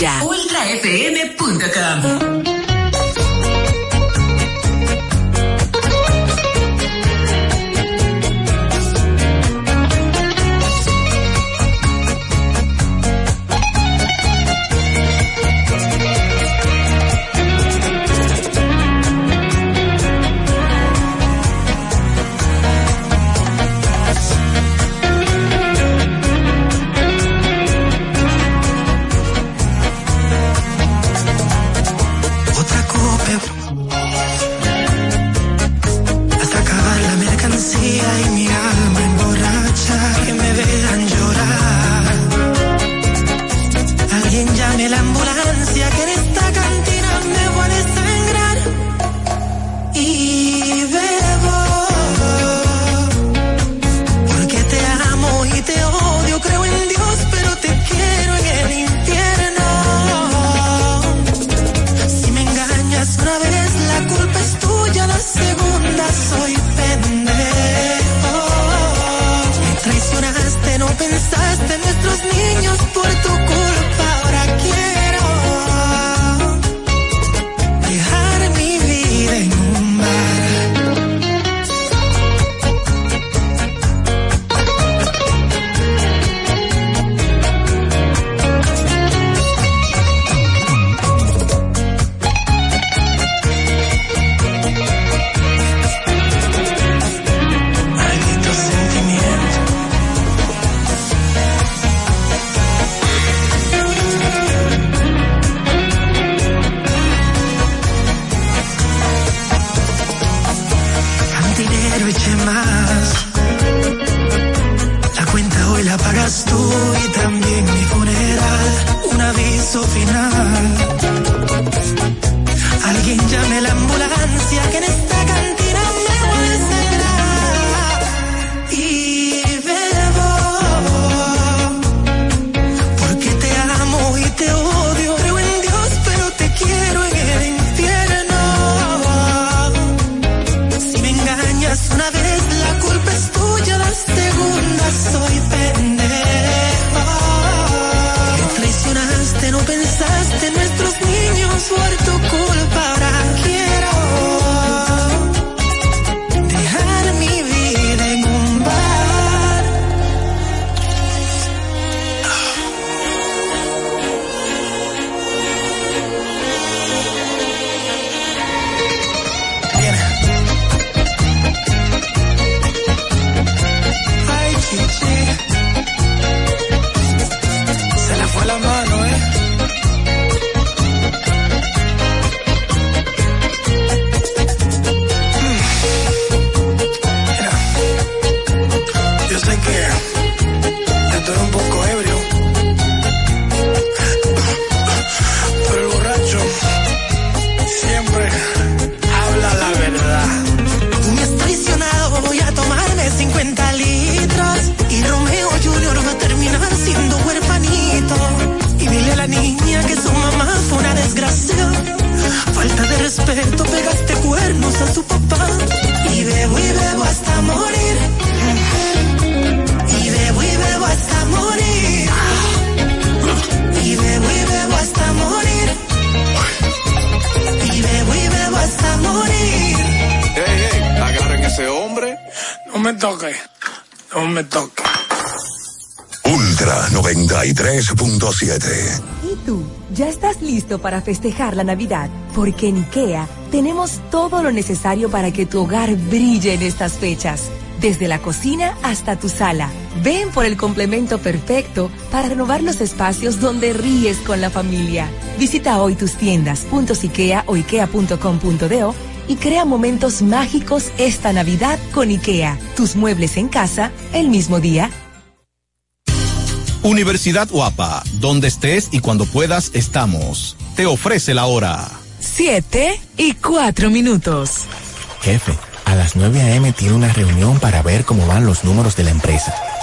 Tuya. UltraFM.com. para festejar la Navidad, porque en IKEA tenemos todo lo necesario para que tu hogar brille en estas fechas, desde la cocina hasta tu sala. Ven por el complemento perfecto para renovar los espacios donde ríes con la familia. Visita hoy tus tiendas .ikea o ikea.com.do y crea momentos mágicos esta Navidad con IKEA. Tus muebles en casa el mismo día. Universidad Guapa, donde estés y cuando puedas estamos te ofrece la hora. 7 y 4 minutos. Jefe, a las 9 a.m. tiene una reunión para ver cómo van los números de la empresa.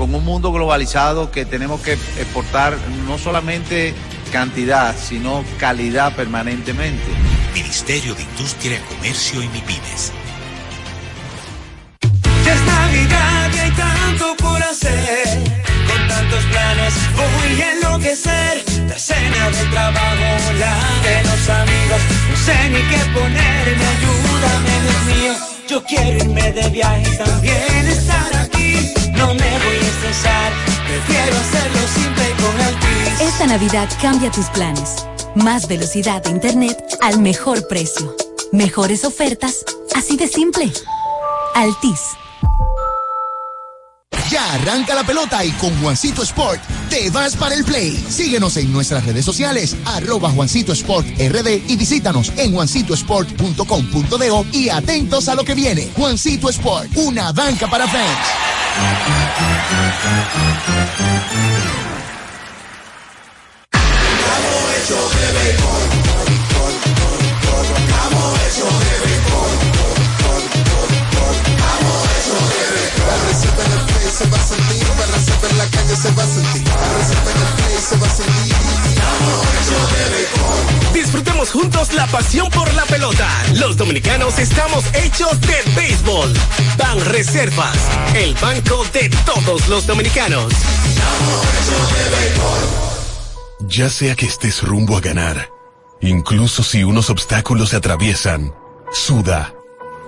con un mundo globalizado que tenemos que exportar no solamente cantidad, sino calidad permanentemente. Ministerio de Industria, Comercio y MIPIMES. Ya es Navidad y hay tanto por hacer. Con tantos planes voy a enloquecer. La cena del trabajo, la de los amigos. No sé ni qué ponerme, ayúdame, Dios mío. Yo quiero irme de viaje y también estar aquí. No me voy a estresar, prefiero hacerlo simple con Altis. Esta Navidad cambia tus planes. Más velocidad de internet al mejor precio. Mejores ofertas, así de simple. Altis. Ya arranca la pelota y con Juancito Sport te vas para el play. Síguenos en nuestras redes sociales, arroba Juancito Sport RD y visítanos en juancitosport.com.de y atentos a lo que viene. Juancito Sport, una banca para fans. Se va a sentir, reservar en la calle se va a sentir, reservar en el play se va a sentir. Disfrutemos juntos la pasión por la pelota. Los dominicanos estamos hechos de béisbol. Ban Reservas, el banco de todos los dominicanos. Ya sea que estés rumbo a ganar, incluso si unos obstáculos se atraviesan, suda,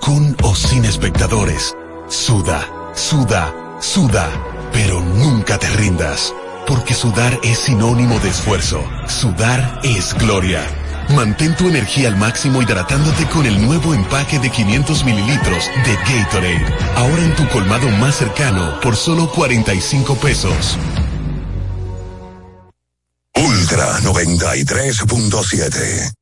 con o sin espectadores, suda, suda Suda, pero nunca te rindas, porque sudar es sinónimo de esfuerzo. Sudar es gloria. Mantén tu energía al máximo hidratándote con el nuevo empaque de 500 mililitros de Gatorade. Ahora en tu colmado más cercano por solo 45 pesos. Ultra 93.7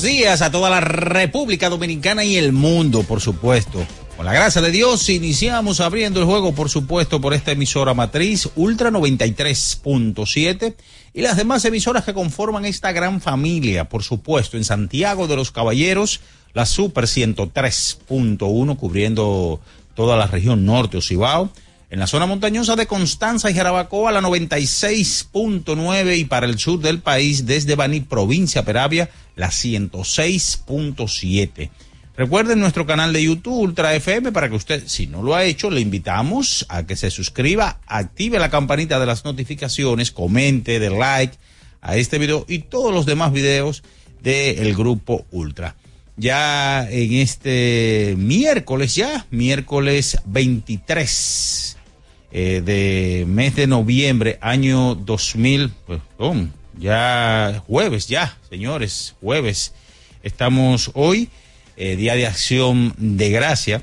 Buenos días a toda la República Dominicana y el mundo, por supuesto. Con la gracia de Dios, iniciamos abriendo el juego, por supuesto, por esta emisora matriz Ultra 93.7 y las demás emisoras que conforman esta gran familia, por supuesto, en Santiago de los Caballeros, la Super 103.1 cubriendo toda la región norte o Cibao en la zona montañosa de Constanza y Jarabacoa, la 96.9 y para el sur del país, desde Baní, provincia Peravia, la 106.7. Recuerden nuestro canal de YouTube Ultra FM para que usted, si no lo ha hecho, le invitamos a que se suscriba, active la campanita de las notificaciones, comente, de like a este video y todos los demás videos del grupo Ultra. Ya en este miércoles, ya, miércoles 23 eh, de mes de noviembre, año 2000, pues, ya jueves, ya, señores, jueves. Estamos hoy, eh, Día de Acción de Gracia.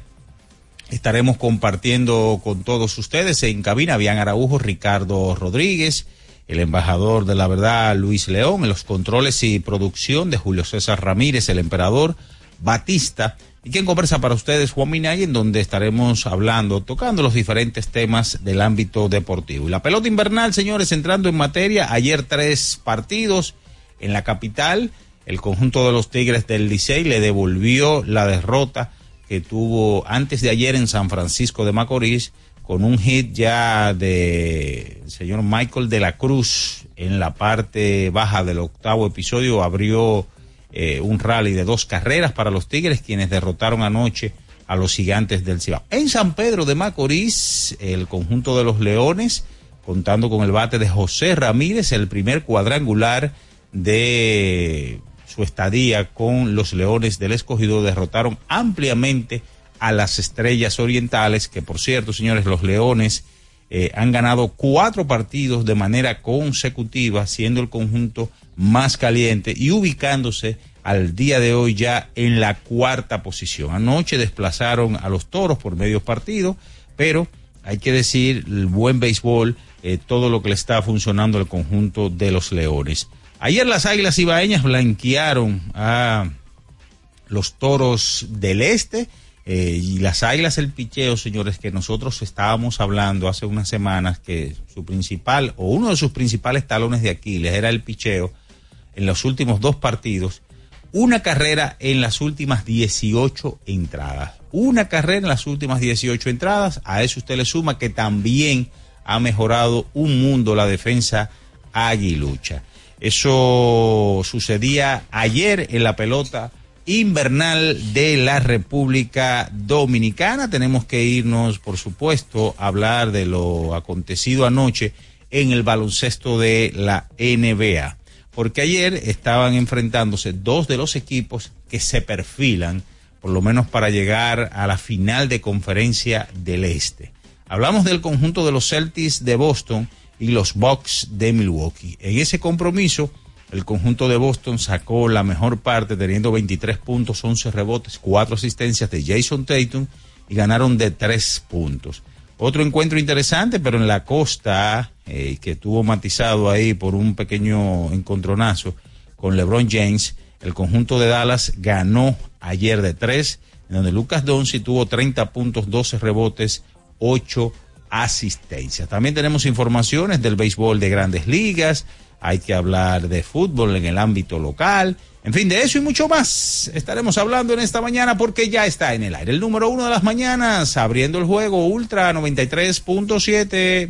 Estaremos compartiendo con todos ustedes en cabina, Bian Araujo, Ricardo Rodríguez, el embajador de la verdad Luis León, en los controles y producción de Julio César Ramírez, el emperador Batista, y quien conversa para ustedes Juan Minay, en donde estaremos hablando, tocando los diferentes temas del ámbito deportivo. Y la pelota invernal, señores, entrando en materia, ayer tres partidos en la capital, el conjunto de los Tigres del Licey le devolvió la derrota que tuvo antes de ayer en San Francisco de Macorís, con un hit ya de señor Michael de la Cruz en la parte baja del octavo episodio, abrió eh, un rally de dos carreras para los Tigres, quienes derrotaron anoche a los gigantes del Cibao. En San Pedro de Macorís, el conjunto de los Leones, contando con el bate de José Ramírez, el primer cuadrangular de su estadía con los Leones del Escogido, derrotaron ampliamente a las estrellas orientales, que por cierto, señores, los Leones eh, han ganado cuatro partidos de manera consecutiva, siendo el conjunto más caliente y ubicándose al día de hoy ya en la cuarta posición. Anoche desplazaron a los toros por medio partido, pero hay que decir, el buen béisbol, eh, todo lo que le está funcionando al conjunto de los Leones. Ayer las Águilas Ibaeñas blanquearon a los toros del Este eh, y las águilas el picheo, señores, que nosotros estábamos hablando hace unas semanas que su principal o uno de sus principales talones de Aquiles era el picheo en los últimos dos partidos. Una carrera en las últimas 18 entradas. Una carrera en las últimas 18 entradas. A eso usted le suma que también ha mejorado un mundo la defensa aguilucha. Eso sucedía ayer en la pelota invernal de la República Dominicana. Tenemos que irnos, por supuesto, a hablar de lo acontecido anoche en el baloncesto de la NBA. Porque ayer estaban enfrentándose dos de los equipos que se perfilan, por lo menos para llegar a la final de conferencia del Este. Hablamos del conjunto de los Celtics de Boston y los Bucks de Milwaukee. En ese compromiso, el conjunto de Boston sacó la mejor parte teniendo 23 puntos, 11 rebotes, 4 asistencias de Jason Tatum y ganaron de 3 puntos. Otro encuentro interesante, pero en la costa, eh, que tuvo matizado ahí por un pequeño encontronazo con LeBron James, el conjunto de Dallas ganó ayer de 3, en donde Lucas Doncic tuvo 30 puntos, 12 rebotes, 8 asistencias. También tenemos informaciones del béisbol de grandes ligas, hay que hablar de fútbol en el ámbito local, en fin, de eso y mucho más estaremos hablando en esta mañana porque ya está en el aire. El número uno de las mañanas, abriendo el juego Ultra 93.7.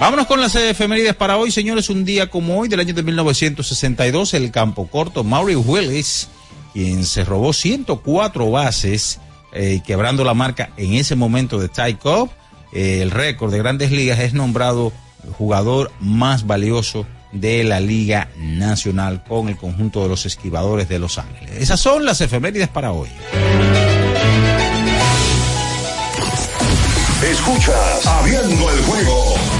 Vámonos con las efemérides para hoy, señores. Un día como hoy, del año de 1962, el campo corto Maury Willis, quien se robó 104 bases, eh, quebrando la marca en ese momento de Ty Cobb, eh, el récord de grandes ligas, es nombrado jugador más valioso de la Liga Nacional con el conjunto de los esquivadores de Los Ángeles. Esas son las efemérides para hoy. Escuchas Abriendo el juego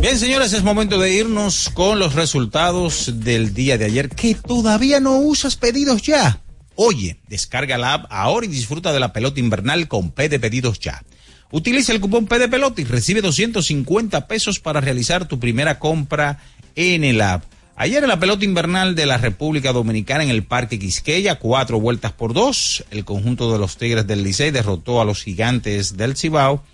Bien, señores, es momento de irnos con los resultados del día de ayer. Que todavía no usas pedidos ya. Oye, descarga la app ahora y disfruta de la pelota invernal con P de pedidos ya. Utiliza el cupón P de pelota y recibe 250 pesos para realizar tu primera compra en el app. Ayer en la pelota invernal de la República Dominicana en el Parque Quisqueya, cuatro vueltas por dos, el conjunto de los Tigres del Licey derrotó a los gigantes del Cibao.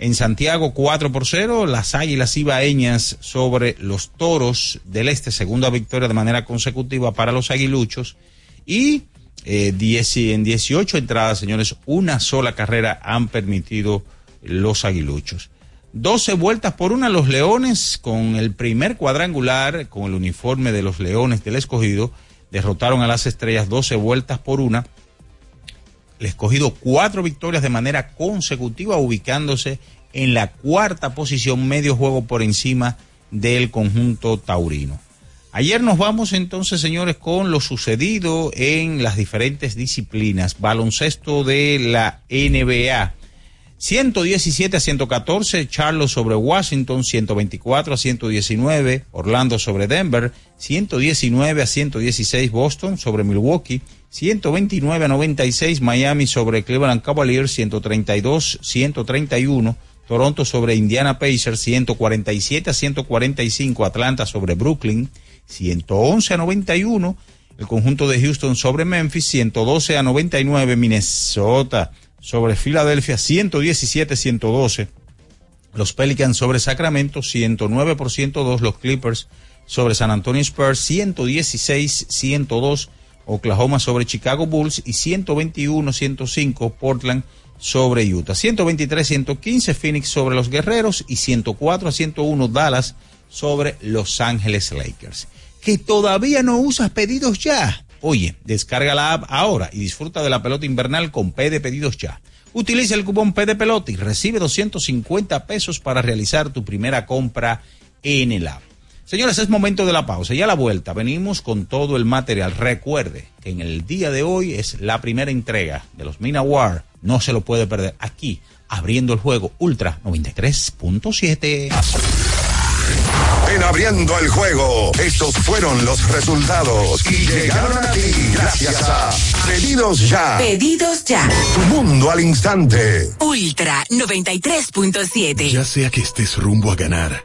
En Santiago, 4 por 0, las Águilas Ibaeñas sobre los Toros del Este, segunda victoria de manera consecutiva para los aguiluchos. Y eh, en 18 entradas, señores, una sola carrera han permitido los aguiluchos. 12 vueltas por una, los Leones con el primer cuadrangular, con el uniforme de los Leones del escogido, derrotaron a las estrellas 12 vueltas por una. El escogido cuatro victorias de manera consecutiva, ubicándose en la cuarta posición, medio juego por encima del conjunto taurino. Ayer nos vamos entonces, señores, con lo sucedido en las diferentes disciplinas. Baloncesto de la NBA. 117 a 114, Charlotte sobre Washington, 124 a 119, Orlando sobre Denver, 119 a 116, Boston sobre Milwaukee, 129 a 96, Miami sobre Cleveland Cavaliers, 132 131, Toronto sobre Indiana Pacers, 147 a 145, Atlanta sobre Brooklyn, 111 a 91, el conjunto de Houston sobre Memphis, 112 a 99, Minnesota sobre Filadelfia, 117-112. Los Pelicans sobre Sacramento, 109 por 102. Los Clippers sobre San Antonio Spurs, 116-102. Oklahoma sobre Chicago Bulls y 121-105 Portland sobre Utah. 123-115 Phoenix sobre los Guerreros y 104-101 Dallas sobre Los Ángeles Lakers. Que todavía no usas pedidos ya. Oye, descarga la app ahora y disfruta de la pelota invernal con P de pedidos ya. Utiliza el cupón P de pelota y recibe 250 pesos para realizar tu primera compra en el app. Señores, es momento de la pausa y a la vuelta venimos con todo el material. Recuerde que en el día de hoy es la primera entrega de los Mina War. No se lo puede perder aquí, abriendo el juego Ultra 93.7. En abriendo el juego, estos fueron los resultados y llegaron a ti gracias a Pedidos Ya. Pedidos ya. Tu mundo al instante. Ultra 93.7. Ya sea que estés rumbo a ganar,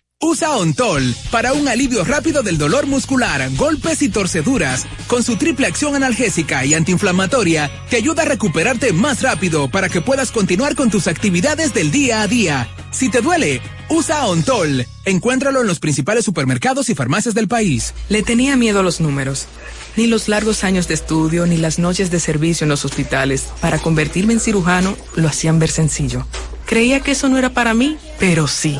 Usa Ontol para un alivio rápido del dolor muscular, golpes y torceduras. Con su triple acción analgésica y antiinflamatoria, te ayuda a recuperarte más rápido para que puedas continuar con tus actividades del día a día. Si te duele, usa Ontol. Encuéntralo en los principales supermercados y farmacias del país. Le tenía miedo a los números. Ni los largos años de estudio, ni las noches de servicio en los hospitales para convertirme en cirujano lo hacían ver sencillo. Creía que eso no era para mí, pero sí.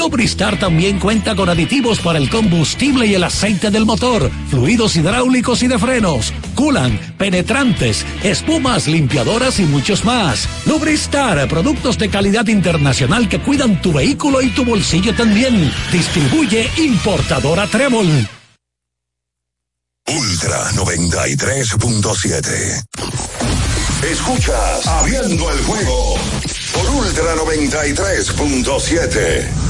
Lubristar también cuenta con aditivos para el combustible y el aceite del motor fluidos hidráulicos y de frenos, culan, penetrantes, espumas, limpiadoras y muchos más. Lubristar, productos de calidad internacional que cuidan tu vehículo y tu bolsillo también. Distribuye importadora Trébol. Ultra 93.7. Escuchas Abriendo el juego por Ultra 93.7.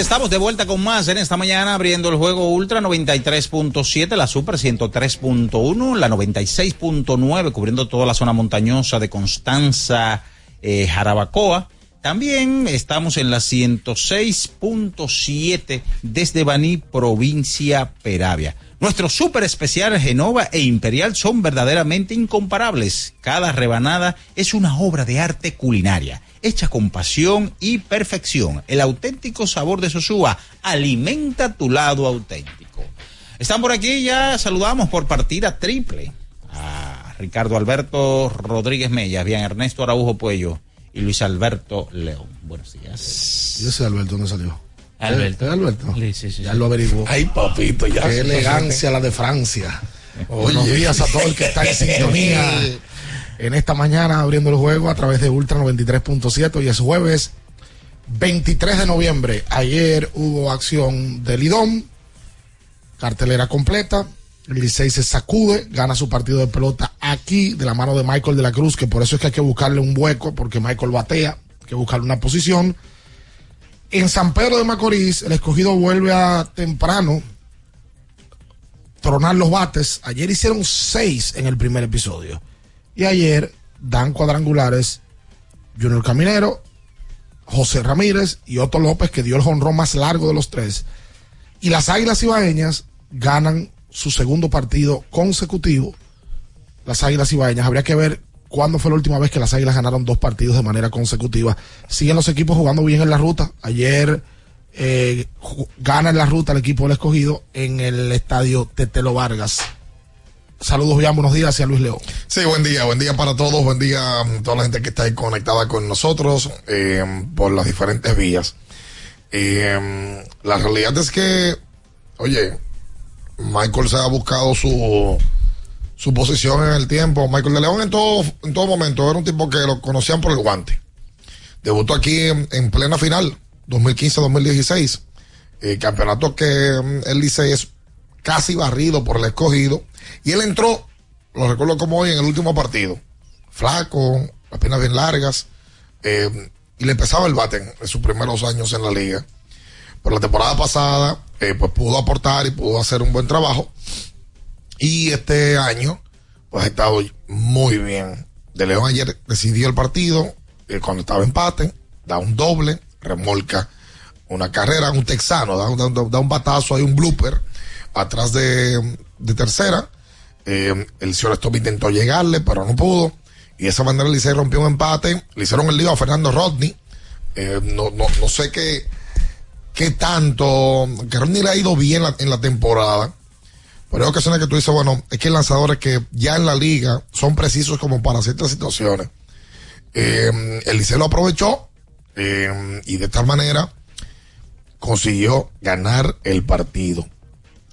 Estamos de vuelta con más en esta mañana abriendo el juego Ultra 93.7, la Super 103.1, la 96.9, cubriendo toda la zona montañosa de Constanza, eh, Jarabacoa. También estamos en la 106.7 desde Baní, provincia Peravia. Nuestros super especiales Genova e Imperial son verdaderamente incomparables. Cada rebanada es una obra de arte culinaria, hecha con pasión y perfección. El auténtico sabor de Sosúa alimenta tu lado auténtico. Están por aquí, ya saludamos por partida triple a Ricardo Alberto Rodríguez Mella, bien Ernesto Araujo Puello y Luis Alberto León. Buenos días. ¿Y ese Alberto dónde salió? Alberto. ¿Eh, Alberto? Sí, sí, sí, ya lo averiguó. Ay, papito, ya. Qué elegancia la de Francia. Oye. Buenos días a todo el que está en sintonía en esta mañana abriendo el juego a través de Ultra 93.7. Hoy es jueves 23 de noviembre. Ayer hubo acción del Lidón, cartelera completa. El Licey se sacude, gana su partido de pelota aquí de la mano de Michael de la Cruz, que por eso es que hay que buscarle un hueco, porque Michael batea, hay que buscarle una posición. En San Pedro de Macorís, el escogido vuelve a temprano tronar los bates. Ayer hicieron seis en el primer episodio. Y ayer dan cuadrangulares Junior Caminero, José Ramírez y Otto López, que dio el jonrón más largo de los tres. Y las Águilas Ibaeñas ganan su segundo partido consecutivo. Las Águilas Ibaeñas. Habría que ver cuándo fue la última vez que las Águilas ganaron dos partidos de manera consecutiva. Siguen los equipos jugando bien en la ruta. Ayer eh, gana en la ruta el equipo del escogido en el estadio Tetelo Vargas. Saludos, bien, buenos días hacia Luis León. Sí, buen día, buen día para todos, buen día a toda la gente que está ahí conectada con nosotros eh, por las diferentes vías. Eh, la realidad es que, oye, Michael se ha buscado su, su posición en el tiempo. Michael de León en todo, en todo momento era un tipo que lo conocían por el guante. Debutó aquí en, en plena final, 2015-2016. Eh, campeonato que mm, él dice es casi barrido por el escogido. Y él entró, lo recuerdo como hoy, en el último partido. Flaco, las piernas bien largas. eh, y le empezaba el bate en, sus primeros años en la liga. Pero la temporada pasada, eh, pues pudo aportar y pudo hacer un buen trabajo. Y este año, pues ha estado muy bien. De León ayer decidió el partido. eh, cuando estaba empate, da un doble, remolca una carrera, un texano, da- da un batazo, hay un blooper atrás de, tercera. Eh, el señor Stop intentó llegarle, pero no pudo. Y de esa manera Licey rompió un empate. Le hicieron el lío a Fernando Rodney. Eh, no, no, no sé qué, qué tanto. Que Rodney le ha ido bien en la temporada. Pero hay ocasiones que tú dices, bueno, es que lanzadores que ya en la liga son precisos como para ciertas situaciones. Eh, el Licey lo aprovechó y de tal manera consiguió ganar el partido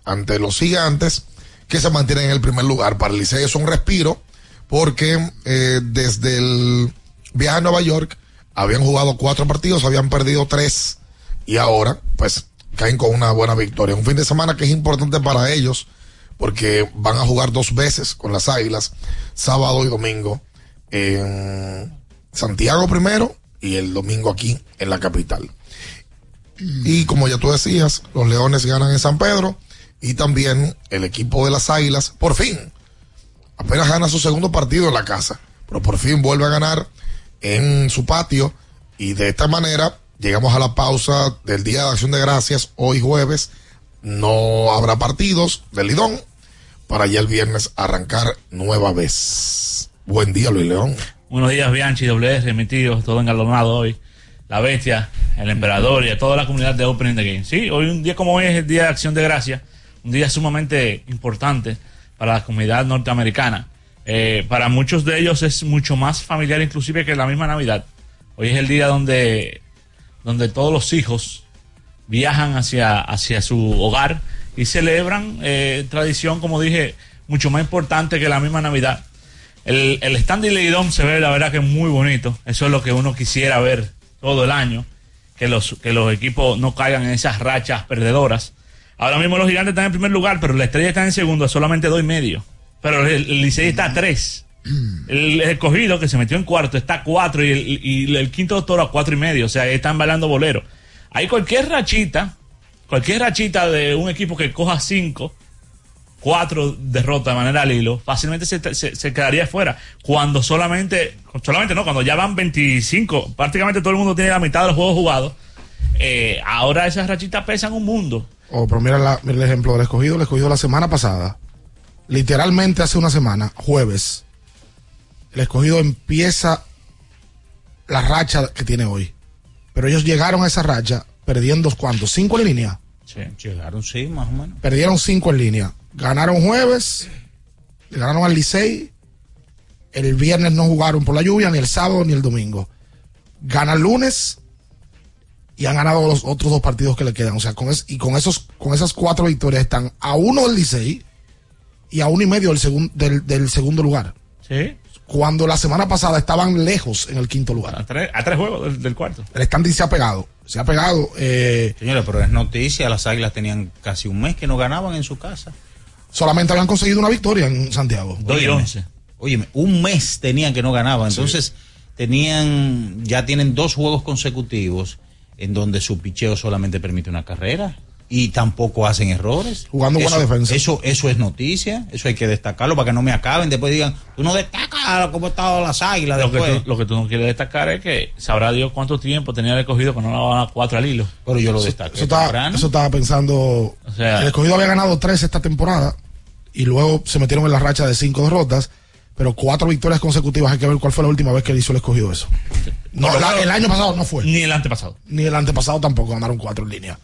ante los gigantes que se mantienen en el primer lugar. Para el Licey es un respiro porque eh, desde el viaje a Nueva York habían jugado cuatro partidos, habían perdido tres y ahora pues caen con una buena victoria. Un fin de semana que es importante para ellos porque van a jugar dos veces con las Águilas, sábado y domingo en Santiago primero y el domingo aquí en la capital. Y como ya tú decías, los Leones ganan en San Pedro y también el equipo de las Águilas, por fin, apenas gana su segundo partido en la casa, pero por fin vuelve a ganar en su patio y de esta manera llegamos a la pausa del Día de Acción de Gracias, hoy jueves, no habrá partidos del Lidón para ya el viernes arrancar nueva vez. Buen día, Luis León. Buenos días, Bianchi, WR, mi tío, todo engalonado hoy. La bestia, el emperador y a toda la comunidad de Opening the Game. Sí, hoy un día como hoy es el Día de Acción de Gracia, un día sumamente importante para la comunidad norteamericana. Eh, para muchos de ellos es mucho más familiar inclusive que la misma Navidad. Hoy es el día donde, donde todos los hijos viajan hacia, hacia su hogar y celebran eh, tradición, como dije, mucho más importante que la misma Navidad. El, el stand de Leidón se ve, la verdad, que es muy bonito. Eso es lo que uno quisiera ver todo el año. Que los, que los equipos no caigan en esas rachas perdedoras. Ahora mismo los gigantes están en primer lugar, pero la estrella está en segundo, a solamente dos y medio. Pero el, el Licey está a tres. El, escogido, que se metió en cuarto, está a cuatro y el, quinto toro a cuatro y medio. O sea, están bailando bolero. Hay cualquier rachita, cualquier rachita de un equipo que coja cinco, cuatro derrotas de manera al hilo, fácilmente se, se- se quedaría fuera. Cuando solamente, solamente no, cuando ya van 25, prácticamente todo el mundo tiene la mitad de los juegos jugados. eh, ahora esas rachitas pesan un mundo. Oh, pero mira, la- mira el ejemplo del escogido. El escogido la semana pasada, literalmente hace una semana, jueves, el escogido empieza la racha que tiene hoy. Pero ellos llegaron a esa racha perdiendo cuántos? Cinco en línea. Sí, llegaron, sí, más o menos. Perdieron cinco en línea. Ganaron jueves, le ganaron al Licey. El viernes no jugaron por la lluvia, ni el sábado ni el domingo. Ganan lunes y han ganado los otros dos partidos que le quedan. O sea, con es- y con esos, con esas cuatro victorias están a uno del Licey y a uno y medio del, segun- del, del segundo lugar. Sí. Cuando la semana pasada estaban lejos en el quinto lugar. A tres, a tres juegos del, del cuarto. El standing se ha pegado. Se ha pegado. eh, Señores, pero es noticia, las águilas tenían casi un mes que no ganaban en su casa. solamente habían conseguido una victoria en Santiago. Óyeme, óyeme, un mes tenían que no ganaban. Entonces, tenían, ya tienen dos juegos consecutivos en donde su picheo solamente permite una carrera y tampoco hacen errores. Jugando buena Eso- defensa. Eso, eso es noticia, eso hay que destacarlo para que no me acaben. Después digan, tú no destacas cómo están las águilas Lo que, después. tú, lo que tú no quieres destacar es que sabrá Dios cuánto tiempo tenía el escogido que no daban a cuatro al hilo. Pero yo lo Eso, eso estaba, eso estaba pensando. sea- el escogido había ganado tres esta temporada y luego se metieron en la racha de cinco derrotas, pero cuatro victorias consecutivas. Hay que ver cuál fue la última vez que él hizo el escogido eso. No, la- el año pasado no fue. Ni el antepasado. Ni el antepasado tampoco ganaron cuatro en línea.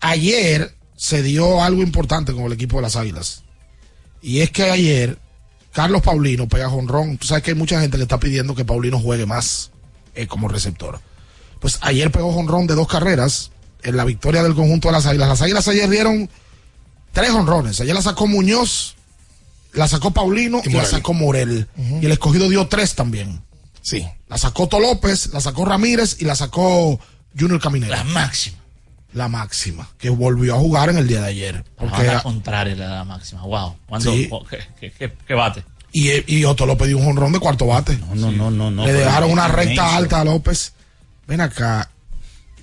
Ayer se dio algo importante con el equipo de las Águilas. Y es que ayer Carlos Paulino pega jonrón. Tú sabes que hay mucha gente que está pidiendo que Paulino juegue más eh, como receptor. Pues ayer pegó jonrón de dos carreras en la victoria del conjunto de las Águilas. Las Águilas ayer dieron tres jonrones. Ayer la sacó Muñoz, la sacó Paulino y, la Morel. sacó Morel. Y el escogido dio tres también. Sí. La sacó To López, la sacó Ramírez y la sacó Junior Caminero. La máxima. La máxima, que volvió a jugar en el día de ayer. Porque la era- contraria la máxima. Wow. ¿Cuándo, Sí. oh, qué, qué- qué- qué bate? y, y Otto López dio un jonrón de cuarto bate. No, no, no, no. no Le dejaron una inmenso. recta alta a López. Ven acá,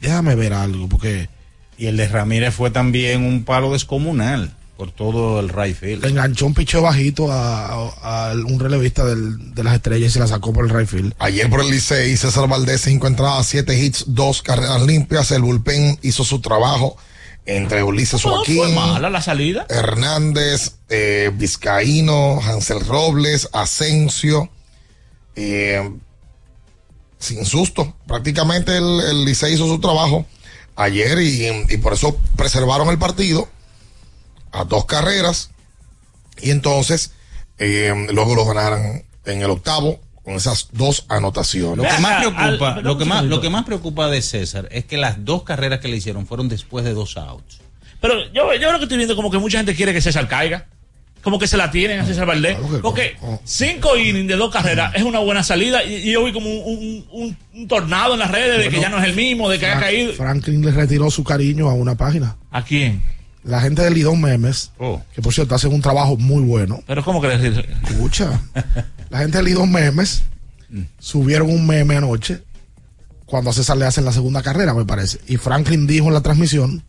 déjame ver algo, porque Y el de Ramírez fue también un palo descomunal. Por todo el right field. Le enganchó un picheo bajito a, a- a un relevista del- de las estrellas y se la sacó por el right field. Ayer por el Licey, César Valdés, cinco entradas, siete hits, dos carreras limpias. El bullpen hizo su trabajo entre Ulises No Joaquín, fue mala la salida. Hernández, eh, Vizcaíno, Hansel Robles, Asensio. eh, sin susto. Prácticamente el, el Licey hizo su trabajo ayer y, y por eso preservaron el partido a dos carreras. Y entonces eh, luego lo ganaron en el octavo con esas dos anotaciones. Lo que más Al- preocupa, al- lo que más, lo que más preocupa de César es que las dos carreras que le hicieron fueron después de dos outs. Pero yo, yo lo que estoy viendo como que mucha gente quiere que César caiga. Como que se la tienen a César Valdés. Porque cinco innings de dos carreras es una buena salida. Y, y yo vi como un, un- un- un tornado en las redes de que ya no es el mismo, de que ha Fra- caído. Franklin le retiró su cariño a una página. ¿A quién? La gente de Lidón Memes, Oh. que por cierto hacen un trabajo muy bueno. Pero ¿cómo que le Escucha. La gente de Lidón Memes subieron un meme anoche cuando a César le hacen la segunda carrera, me parece. Y Franklin dijo en la transmisión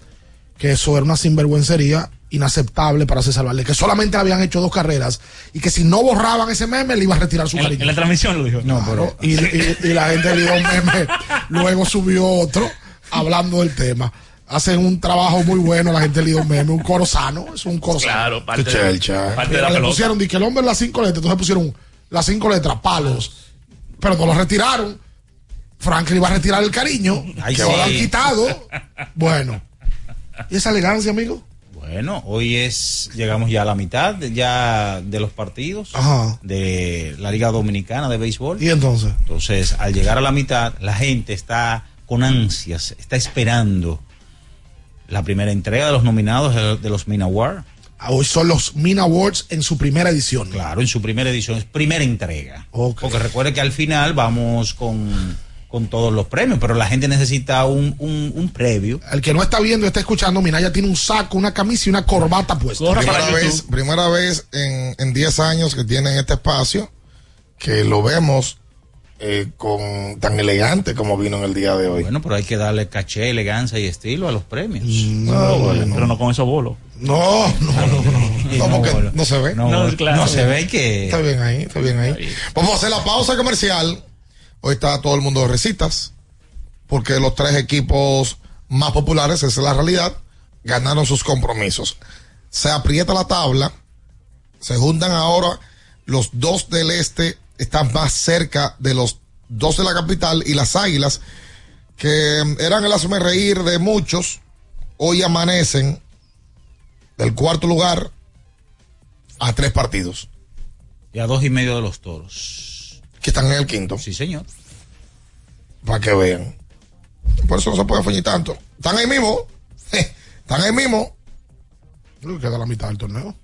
que eso era una sinvergüencería inaceptable para César Valdés, que solamente habían hecho dos carreras y que si no borraban ese meme le iba a retirar su cariño. en la transmisión lo dijo. No, Claro, y, y- y la gente de Lidón Meme luego subió otro hablando del tema. Hacen un trabajo muy bueno la gente de Lidón Meme, un coro sano, es un coro sano. Claro, parte, Qué chelcha. parte de la le pelota. pusieron di que el hombre las cinco letras, entonces pusieron las cinco letras, palos, pero no lo retiraron. Franklin iba a retirar el cariño, Ay, que sí. lo han quitado. Bueno, ¿y esa elegancia, amigo? Bueno, hoy es, llegamos ya a la mitad de- ya de los partidos Ajá. de la Liga Dominicana de Béisbol. ¿Y entonces? Entonces, al llegar a la mitad, la gente está con ansias, está esperando la primera entrega de los nominados de, de los Min Awards. Ah, Hoy son los Min Awards en su primera edición. Claro, en su primera edición, es primera entrega. Ok. Porque recuerde que al final vamos con, con todos los premios, pero la gente necesita un, un, un previo. El que no está viendo y está escuchando, Minaya tiene un saco, una camisa y una corbata puesta. Primera vez, primera vez en, en 10 años que tienen este espacio que lo vemos eh, con tan elegante como vino en el día de hoy. Bueno, pero hay que darle caché, elegancia y estilo a los premios. No, bueno. Pero no con esos bolos. No, no, no, no, no, porque bueno, no se ve. No, No, claro. no se ve que... Está bien ahí, está bien ahí. Vamos a hacer la pausa comercial. Hoy está todo el mundo de recitas, porque los tres equipos más populares, esa es la realidad, ganaron sus compromisos. Se aprieta la tabla, se juntan ahora los dos del este, están más cerca de los dos de la capital y las águilas, que eran el hazme reír de muchos, hoy amanecen del cuarto lugar a tres partidos. Y a dos y medio de los toros. que están en el quinto. Sí, señor. Para que vean. Por eso no se puede fuñir tanto. Están ahí mismo. Están ahí mismo. Creo que queda la mitad del torneo.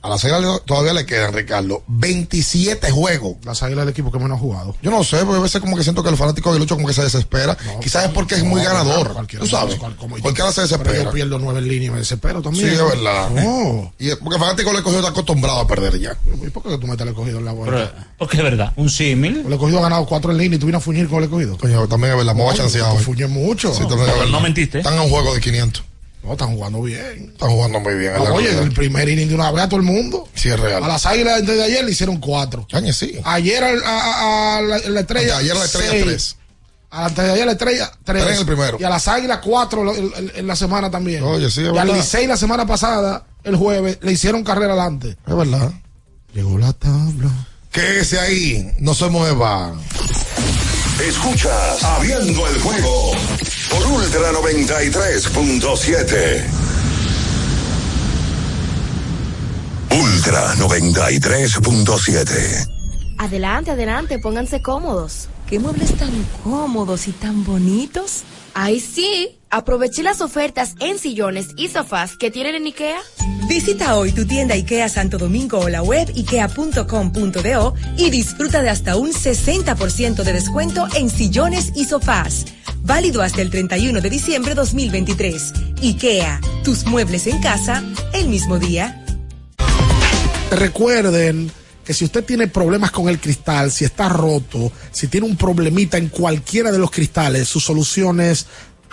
A las águilas todavía le quedan, Ricardo, 27 juegos. Las águilas del equipo que menos ha jugado. Yo no sé, porque a veces como que siento que el fanático de Lucho como que se desespera. Quizás es porque es muy No, ganador. cualquiera- Tú sabes. cual- como- Cualquiera se Pero yo desespera. pierdo nueve en línea y me desespero también. Sí, es verdad. No. Y es porque el fanático le cogió está acostumbrado a perder ya. ¿Y por qué tú metes el escogido en la vuelta? Porque es verdad. Un símil. El escogido ha ganado cuatro en línea y tú vienes a fuñir con el escogido. Coño, también es verdad, me voy a chancear mucho. Sí, verdad. no mentiste. Están en un juego de 500. No, están jugando bien. Están jugando muy bien. la Ah, Oye, el primer inning de una vez a todo el mundo. Sí, es real. A las águilas antes de ayer le hicieron cuatro. Caña, sí. Ayer al- a, a- a la, la estrella. Ayer la estrella seis. 3. Antes de ayer la estrella tres. Tres el primero. Y a las águilas cuatro en, la semana también. Oye, sí, es y al verdad. Licey la semana pasada, el jueves, le hicieron carrera adelante. Es verdad. Llegó la tabla. Quédese ahí, no se mueva. Escuchas Abriendo el juego por Ultra 93.7. Ultra 93.7. Adelante, adelante, pónganse cómodos. ¿Qué muebles tan cómodos y tan bonitos? Ay, sí. Aproveché las ofertas en sillones y sofás que tienen en IKEA. Visita hoy tu tienda IKEA Santo Domingo o la web ikea.com.do y disfruta de hasta un 60% de descuento en sillones y sofás. Válido hasta el 31 de diciembre 2023. IKEA, tus muebles en casa, el mismo día. Recuerden que si usted tiene problemas con el cristal, si está roto, si tiene un problemita en cualquiera de los cristales, su solución es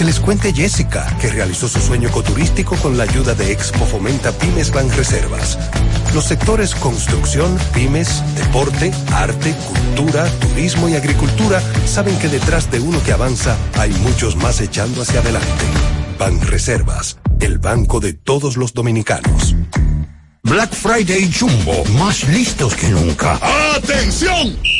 Que les cuente Jessica, que realizó su sueño ecoturístico con la ayuda de Expo Fomenta Pymes Banreservas. Los sectores construcción, pymes, deporte, arte, cultura, turismo y agricultura saben que detrás de uno que avanza hay muchos más echando hacia adelante. Banreservas, el banco de todos los dominicanos. Black Friday Jumbo, más listos que nunca. ¡Atención!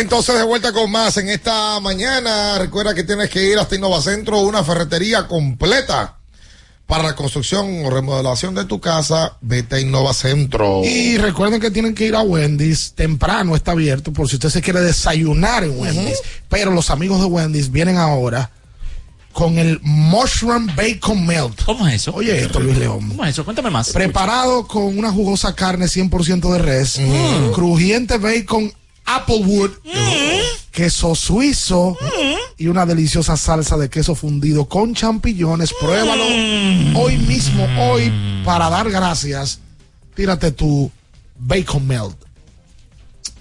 Entonces, de vuelta con más en esta mañana. Recuerda que tienes que ir hasta Innovacentro, una ferretería completa para la construcción o remodelación de tu casa. Vete a Innovacentro. Y recuerden que tienen que ir a Wendy's. Temprano está abierto por si usted se quiere desayunar en Wendy's. Pero los amigos de Wendy's vienen ahora con el Mushroom Bacon Melt. ¿Cómo es eso? Oye, esto, Luis León. ¿Cómo es eso? Cuéntame más. Preparado con una jugosa carne 100% de res, crujiente bacon Applewood, queso suizo y una deliciosa salsa de queso fundido con champiñones. Pruébalo hoy mismo, hoy, para dar gracias. Tírate tu bacon melt.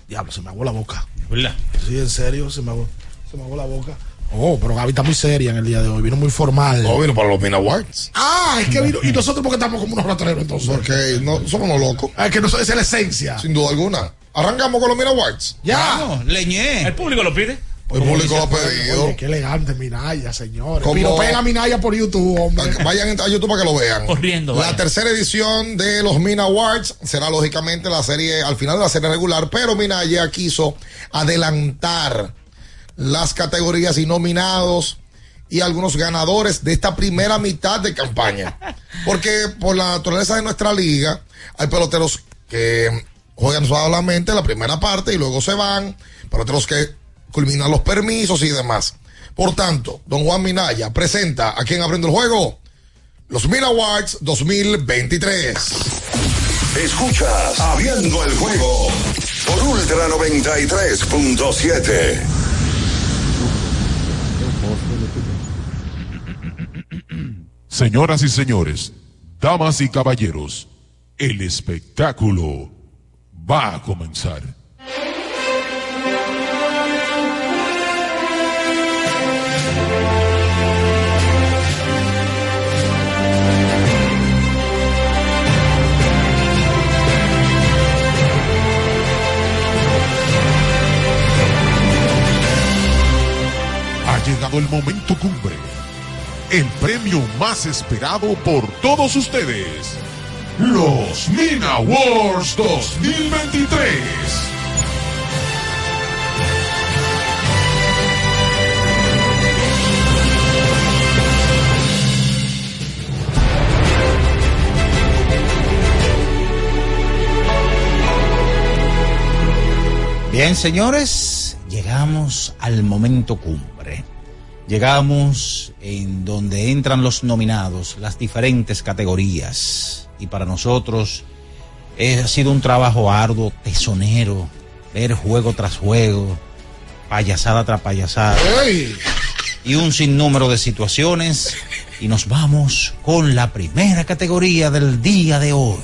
Diablo, se me agó la boca. ¿Verdad? Sí, en serio, se me agó, se me agó la boca. Oh, pero Gaby está muy seria en el día de hoy. Vino muy formal. No, vino para los Mina Awards. Ah, es que vino. ¿Y nosotros porque estamos como unos ratoneros entonces? Porque no, somos unos locos. Ah, es que no, esa es la esencia. Sin duda alguna. Arrancamos con los Mina Awards. Ya. Vamos, leñé. El público lo pide. El público lo ha pedido. Oye, qué elegante Minaya, señores. Como- Pero pega Minaya por YouTube, hombre. Vayan a YouTube para que lo vean. Corriendo. La vaya. tercera edición de los Mina Awards será lógicamente la serie al final de la serie regular, pero Mina ya quiso adelantar las categorías y nominados y algunos ganadores de esta primera mitad de campaña. Porque por la naturaleza de nuestra liga, hay peloteros que juegan solamente la primera parte y luego se van, peloteros que culminan los permisos y demás. Por tanto, don Juan Minaya presenta a quien aprende el juego. Los Mina Awards 2023. Escuchas Abriendo el juego por Ultra 93.7. Señoras y señores, damas y caballeros, el espectáculo va a comenzar. Ha llegado el momento cumbre. El premio más esperado por todos ustedes. Los Mina Wars 2023. Bien, señores, llegamos al momento cumbre. Llegamos en donde entran los nominados, las diferentes categorías. Y para nosotros eh, ha sido un trabajo arduo, tesonero, ver juego tras juego, payasada tras payasada. Y un sinnúmero de situaciones. Y nos vamos con la primera categoría del día de hoy.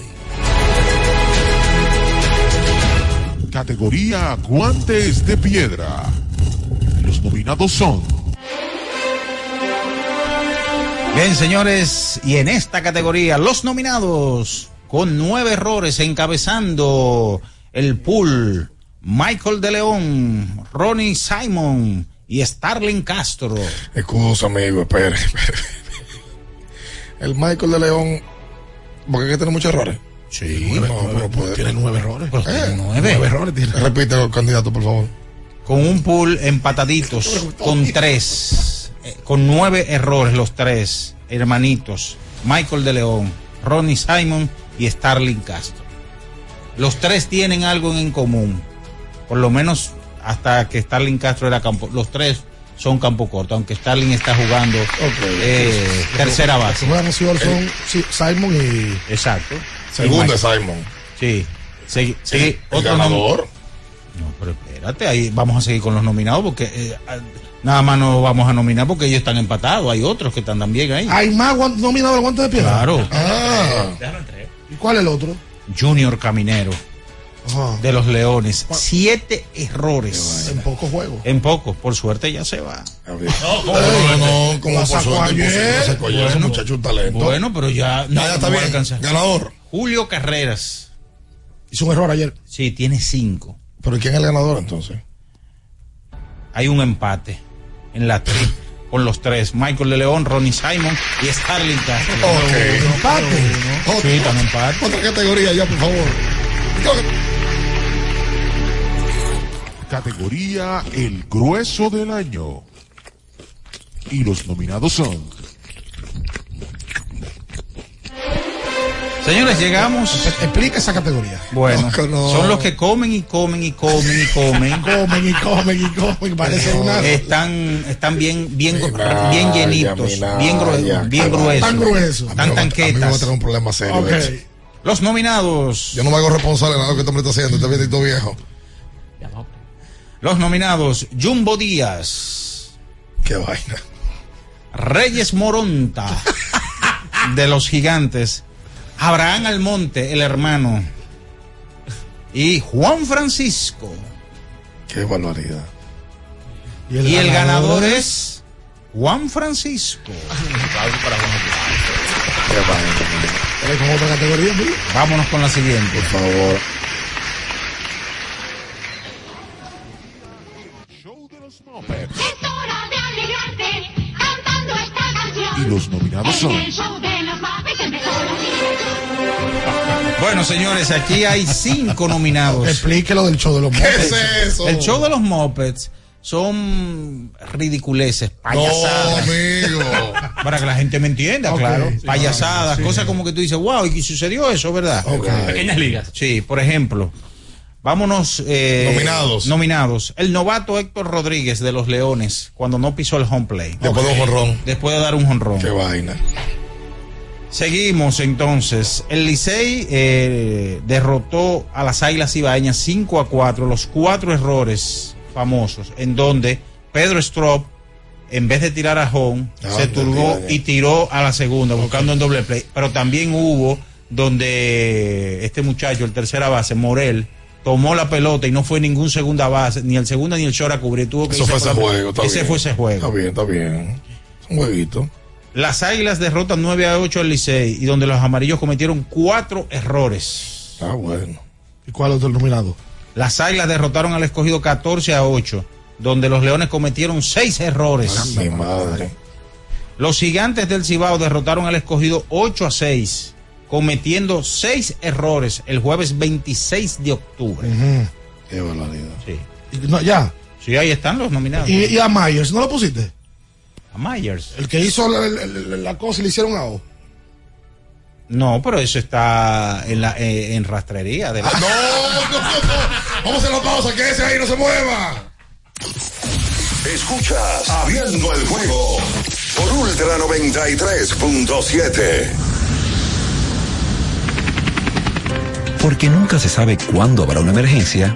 Categoría Guantes de Piedra. Los nominados son Bien, señores, y en esta categoría, los nominados con nueve errores encabezando el pool, Michael de León, Ronnie Simon y Starling Castro. Excusa, amigo, espere, espere. El Michael de León, porque es que tiene muchos errores. Sí, no, puede. Tiene nueve errores. Pero tiene Eh, nueve. Nueve errores tiene. Repite los candidatos, por favor. Con un pool empataditos, con tres, eh, con nueve errores los tres hermanitos, Michael de León, Ronnie Simon y Starling Castro. Los tres tienen algo en común, por lo menos hasta que Starling Castro era campo, los tres son campo corto, aunque Starling está jugando eh, tercera Los que base. ahora son sí, Simon y. Exacto. Michael. Simon. Sí. Segui- segui- El otro ganador. No, pero espérate, ahí vamos a seguir con los nominados porque eh, nada más no vamos a nominar porque ellos están empatados. Hay otros que están también ahí. Hay más nominados al guante de piedra. Claro. Ah, ¿Y cuál es el otro? Junior Caminero Ajá. de los Leones. Siete errores. En pocos juegos. En poco. Por suerte ya se va. no, no, como La por suerte, ayer. ayer, ese Bueno. muchacho un talento. Bueno, pero ya no, Ya, está no va a bien. alcanzar. Ganador. Julio Carreras. Hizo un error ayer. Sí, tiene cinco. Pero ¿quién es el ganador entonces? Hay un empate en la tri con los tres. Michael de León, Ronnie Simon y Starling Castro. Ok. Empate. Sí, están empate. Otra categoría ya, por favor. categoría El Grueso del Año. Y los nominados son Señores, llegamos. Explica esa categoría. Bueno, No, no. son los que comen y comen y comen y comen. comen y comen y comen. Parece una. Están, están bien, bien, bien llenitos, bien, grue- bien gruesos. Tan gruesos. Tan A mí me va a tanquetas. traer un problema serio. Ok. eso. Los nominados. Yo no me hago responsable de nada de lo que este hombre está haciendo, este viejito viejo. Los nominados. Jumbo Díaz. Qué vaina. Reyes Moronta. de los gigantes. Abraham Almonte, el hermano. Y Juan Francisco. Qué barbaridad. Y el, ganador es Juan Francisco. Qué vaina. ¿Quieres con otra categoría, Luis? Vámonos con la siguiente. Por favor. Show de los Muppets. Es hora de alegrarte cantando esta canción. Y los nominados son Bueno, señores, aquí hay cinco nominados. Explique lo del show de los ¿Qué Muppets. es eso? El show de los Muppets son ridiculeces, No, payasadas. amigo. Para que la gente me entienda, claro. Sí, Payasadas, sí. cosas como que tú dices, wow, y sucedió eso, ¿verdad? Pequeñas ligas. Sí, por ejemplo, vámonos. eh, Nominados. Nominados. El novato Héctor Rodríguez de los Leones, cuando no pisó el home play. Después de un jorrón. Después de dar un jonrón. Qué vaina. Seguimos entonces. El Licey eh, derrotó a las Águilas Ibaeñas 5 a 4, los cuatro errores famosos, en donde Pedro Strop, en vez de tirar a home, Ah, se turbó y tiró a la segunda, buscando en doble play. Pero también hubo donde este muchacho, el tercera base, Morel, tomó la pelota y no fue ningún segunda base, ni el segundo ni el short a cubrir. Tuvo que Eso fue ese juego. Está Ese bien. fue ese juego. Está bien, está bien. Un jueguito. Las Águilas derrotan 9 a 8 al Licey y donde los amarillos cometieron cuatro errores. Está bueno. ¿Y cuál es el nominado? Las Águilas derrotaron al escogido 14 a 8, donde los Leones cometieron seis errores. Mi madre. Los Gigantes del Cibao derrotaron al escogido 8 a 6, cometiendo seis errores el jueves 26 de octubre. Ujú. Qué barbaridad. Sí. No, ya. Sí, ahí están los nominados. Y, y a Myers, ¿no lo pusiste? A Myers. El que hizo la, la- la- la cosa y le hicieron a O. No, pero eso está en, la, eh, en rastrería. De la- No, no, no. Vamos a hacer la pausa, que ese ahí no se mueva. Escuchas Abriendo el juego por Ultra 93.7. Porque nunca se sabe cuándo habrá una emergencia,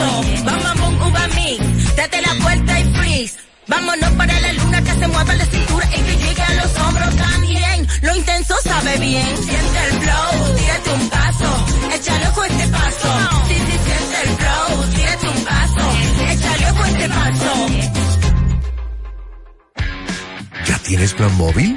paso, bam, bam, bum, uga mix. Date la vuelta y freeze. Vámonos para la luna que se mueva la cintura y que llegue a los hombros también. Lo intenso sabe bien. Siente el flow, tírate un paso, échale ojo a este paso. Sí, sí, siente el flow, tírate un paso, échale ojo a este paso. ¿Ya tienes plan móvil?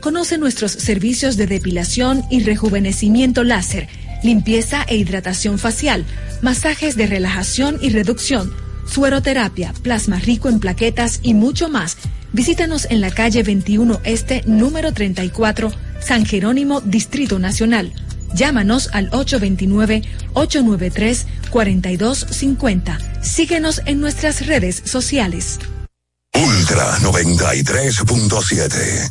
Conoce nuestros servicios de depilación y rejuvenecimiento láser, limpieza e hidratación facial, masajes de relajación y reducción, sueroterapia, plasma rico en plaquetas y mucho más. Visítanos en la calle 21 Este, número 34, San Jerónimo, Distrito Nacional. Llámanos al 829-893-4250. Síguenos en nuestras redes sociales. Ultra 93.7.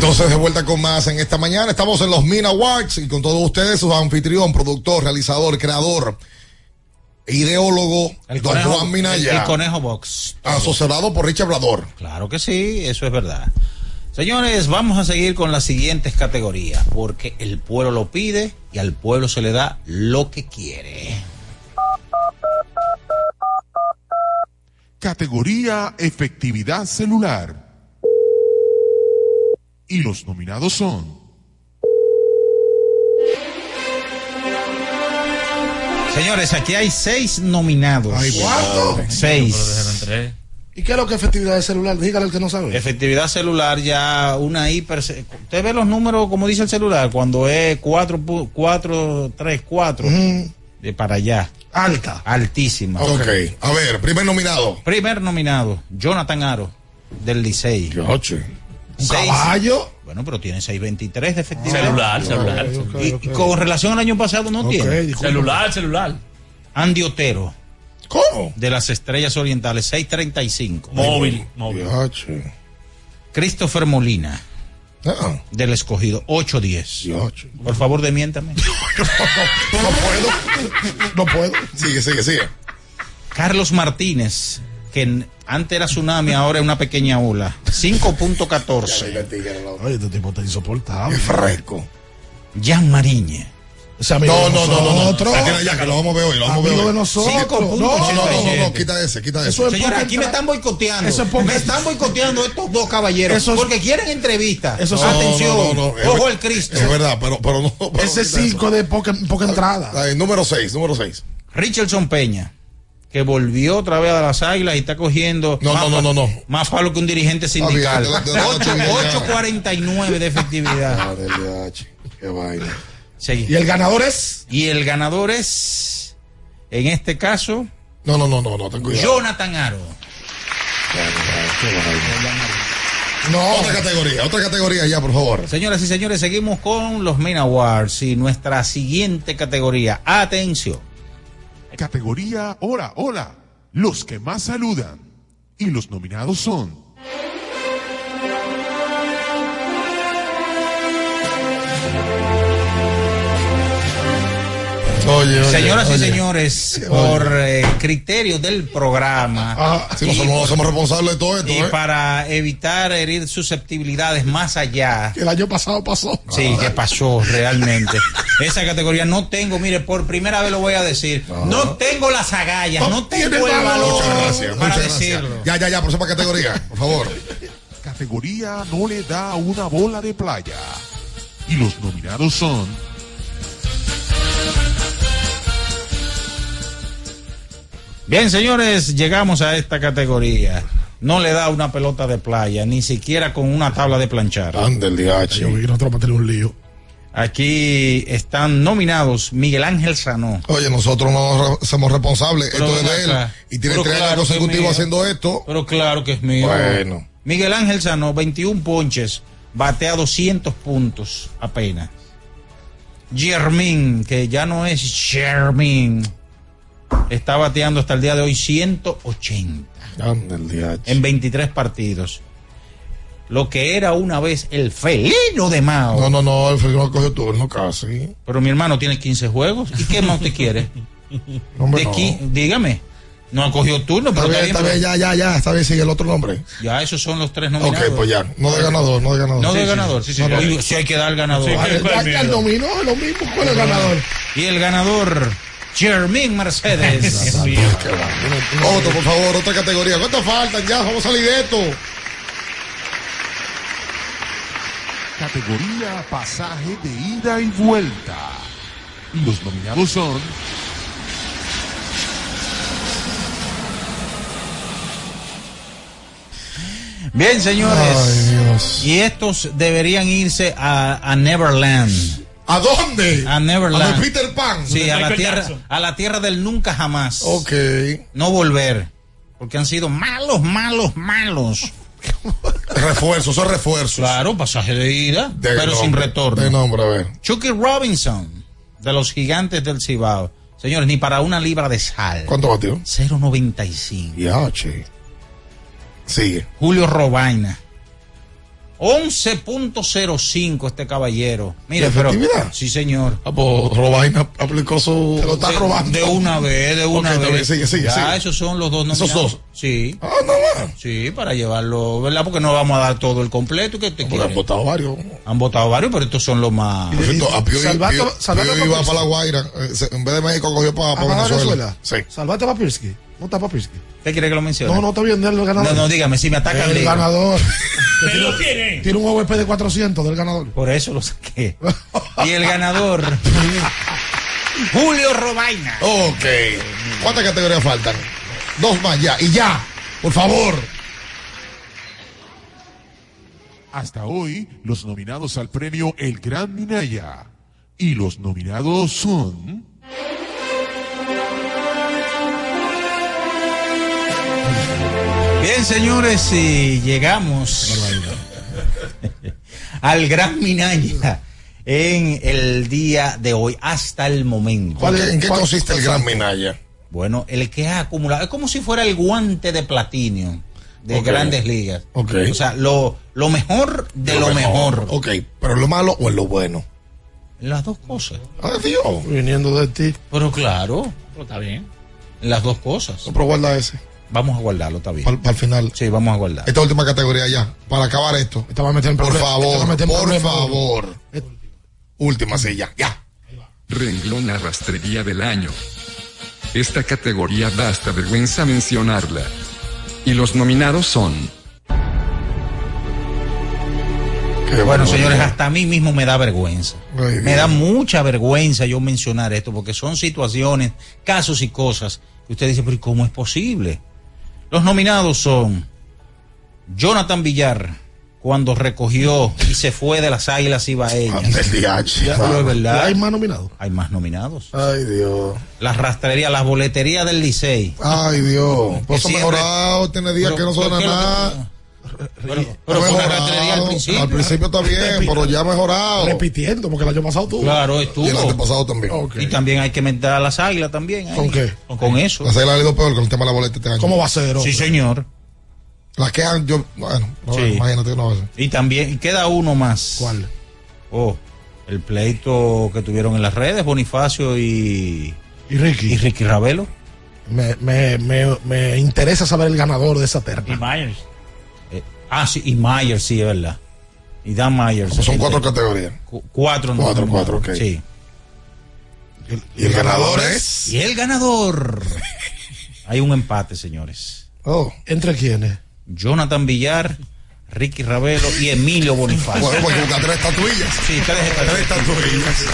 entonces de vuelta con más en esta mañana. Estamos en los Min Awards y con todos ustedes, su anfitrión, productor, realizador, creador, ideólogo, El don conejo, Juan Minaya. el- el conejo box. Asesorado por Richard Brador. Claro que sí, eso es verdad. Señores, vamos a seguir con las siguientes categorías, porque el pueblo lo pide y al pueblo se le da lo que quiere. Categoría Efectividad Celular. Y los nominados son Señores, aquí hay seis nominados. ¿cuánto? Seis. ¿Y qué es lo que es efectividad de celular? Dígale al que no sabe. Efectividad celular ya una hiper... Usted ve los números como dice el celular, cuando es 4, 4 3, 4, de para allá. Alta. Altísima. Ok, a ver, primer nominado. Primer nominado, Jonathan Aro, del Licey. Un caballo. Bueno, pero tiene 623 de efectividad. Celular, celular. Y, y con relación al año pasado no tiene. disculpa. Celular, celular. Andy Otero. ¿Cómo? De las Estrellas Orientales, 635. Móvil, móvil. Christopher Molina. Ah. Del escogido, 810. Por favor, demiéntame. No puedo. No puedo. Sigue, sigue, sigue. Carlos Martínez, que antes era tsunami, ahora es una pequeña ola. 5.14. Oye, este tipo está insoportable. fresco. Jan Mariñe. Ese amigo No, no, no, no. Tranquila, ya, que lo vamos a ver hoy, lo vamos a ver hoy. de nosotros. No, No, no, no, no, no, 87. quita ese, quita ese. Eso es Señores, poca aquí me están boicoteando. Eso es poca- me están boicoteando estos dos caballeros. Eso es- porque quieren entrevistas. Eso es- Atención. No, no, no, no, es Ojo el Cristo. Es verdad, pero, pero no. pero Ese quita eso. 5 de poca, poca entrada. Número 6, número 6. Richardson Peña, que volvió otra vez a las águilas y está cogiendo. No, más no, no, no, no. Más palo que un dirigente sindical. viene ya. 8.49 de efectividad. Ah. Qué vaina. ¿Y el ganador es? Y el ganador es, en este caso, No, no, no, no, no, ten cuidado. Jonathan Aro. No. Otra categoría, otra categoría ya, por favor. Señoras y señores, seguimos con los Main Awards y nuestra siguiente categoría. Atención. Categoría Hola, hola. Los que más saludan. Y los nominados son Oye, oye, Señoras y oye. señores, por eh, criterios del programa Ah, sí, no y, somos, somos responsables de todo esto, y ¿eh? para evitar herir susceptibilidades más allá. Que el año pasado pasó. Sí, que pasó realmente. Esa categoría no tengo, mire, por primera vez lo voy a decir. No tengo las agallas, no tengo el valor Muchas gracias, para muchas decirlo. gracias. Ya, ya, ya, próxima categoría, por favor. Categoría No le da una bola de playa. Y los nominados son Bien, señores, llegamos a esta categoría. No le da una pelota de playa, ni siquiera con una tabla de planchar. Ande el DH. Yo vi que nosotros vamos a tener un lío. Aquí están nominados Miguel Ángel Sanó. Oye, nosotros no somos responsables. Pero esto es de él. Y tiene Pero tres claro años consecutivos haciendo esto. Pero claro que es mío. Bueno. Miguel Ángel Sanó, 21 ponches, batea 200 puntos apenas. Germín, que ya no es Germín, está bateando hasta el día de hoy 180 Anda el día. en 23 partidos. Lo que era una vez el felino de Mao. No, no, no, el felino no cogió turno casi. Pero mi hermano tiene 15 juegos. ¿Y qué más usted quiere? Hombre, De no. qui- dígame. No ha cogido turno, Está pero bien, está bien, ya, ya, ya. Está bien, sigue el otro nombre. Ya, esos son los tres nominados. Ok, pues ya. No de ganador, no de ganador. No Sí, de sí, ganador. sí, Sí, sí, sí. Oye, sí hay que dar ganador. Sí, ya el dominó, es lo mismo. ¿Cuál es el ganador? Y el ganador, Jermín Mercedes. Otro, por favor, otra categoría. ¿Cuántas faltan? Ya, vamos a salir de esto. Categoría pasaje de ida y vuelta. Los nominados son Bien, señores. Y estos deberían irse a, a Neverland. ¿A dónde? A Neverland. A Peter Pan. Sí, a la, tierra, Jackson. a la tierra del nunca jamás. Ok. No volver. Porque han sido malos, malos, malos. Refuerzos, son refuerzos. Claro, pasaje de ida, De pero sin retorno. De nombre, a ver. Chucky Robinson, de los gigantes del Cibao. Señores, ni para una libra de sal. ¿Cuánto batió? 0.95. Ya, che. Sigue. Julio Robaina. 11.05 este caballero. Mire, ¿De pero. efectividad? Sí, señor. Ah, pues Robaina aplicó su. Te lo está De- robando. De una vez, de una Ok, está vez. sigue, sigue, ya, sigue. esos son los dos Esos nominados. dos. Sí. Ah, no más. Sí, para llevarlo, ¿verdad? Porque no vamos a dar todo el completo. ¿Qué te Porque quiere? han votado varios. Han votado varios, pero estos son los más. Por cierto, a Pío, Salvato- Pío- Salvato Pío iba para la Guaira. eh, se- En vez de México cogió para, ¿A Venezuela. Venezuela? Sí. Salvate a Papirski. No está Papirski. ¿Usted quiere que lo mencione? No, no está bien, dale el ganador. No, no, dígame, si me ataca el el ganador. ¡Se lo tienen! Tiene un OVP de 400 del ganador. Por eso lo saqué. Y el ganador, Julio Robaina. Ok. ¿Cuántas categorías faltan? Dos más ya. Y ya. Por favor. hasta hoy los nominados al premio El Gran Minaya. Y los nominados son Bien, señores, y llegamos al gran Minaya en el día de hoy, hasta el momento. ¿En qué- ¿En qué consiste el Gran Minaya? Bueno, el que ha acumulado, es como si fuera el guante de platino de grandes ligas. Ok. O sea, lo, lo mejor de lo, mejor. Ok. ¿Pero en lo malo o en lo bueno? Las dos cosas. Ah, Dios. Viniendo de ti. Pero claro, Pero está bien. las dos cosas. No, pero guarda ese. Vamos a guardarlo, está bien. Para el final. Sí, vamos a guardar. Esta última categoría ya. Para acabar esto. Te va a meter en Por favor. meter en Por problema. favor. Última silla. Ya. Renglón a rastrería del año. Esta categoría da hasta vergüenza mencionarla. Y los nominados son Bueno, señores, hasta a mí mismo me da vergüenza. Ay, Me da mucha vergüenza yo mencionar esto, porque son situaciones, casos y cosas que usted dice, pero ¿y ¿cómo es posible? Los nominados son Jonathan Villar, cuando recogió y se fue de las Águilas Ibaeñas. DH. Ya, pero es verdad. ¿Hay más nominados? Hay más nominados. Ay, Dios. Las rastrerías, las boleterías del Licey. Ay, Dios. Pues mejorado. Tiene días Pero- que no suena ¿qué es lo que- nada. Pero, fue una al principio. Al principio está bien, pero ya ha mejorado. Repitiendo, porque el año pasado tuvo. Claro, Y el año estuvo. pasado también. Y también hay que meter a las águilas también. ahí. ¿Con qué? Con eso. La Águilas ha ido peor con el tema de la boleta este año. ¿Cómo va a ser? Sí, hombre? señor. Las que han, yo, bueno, no, Sí. imagínate una vez. Y también y queda uno más. ¿Cuál? Oh, el pleito que tuvieron en las redes, Bonifacio y, Y Ricky. y Ricky Ravelo. Me, me, me, me interesa saber el ganador de esa terna. Y Myers. Ah, sí, y Myers, sí, es verdad. Y Dan Myers. Pues son cuatro categorías. cu- cuatro, no, Cuatro, cuatro, ok. Sí. Y el ganador es. Y el ganador. Hay un empate, señores. Oh. ¿Entre quiénes? Jonathan Villar, Ricky Ravelo y Emilio Bonifacio. Bueno, porque busca tres estatuillas. Sí, tres Tres estatuillas.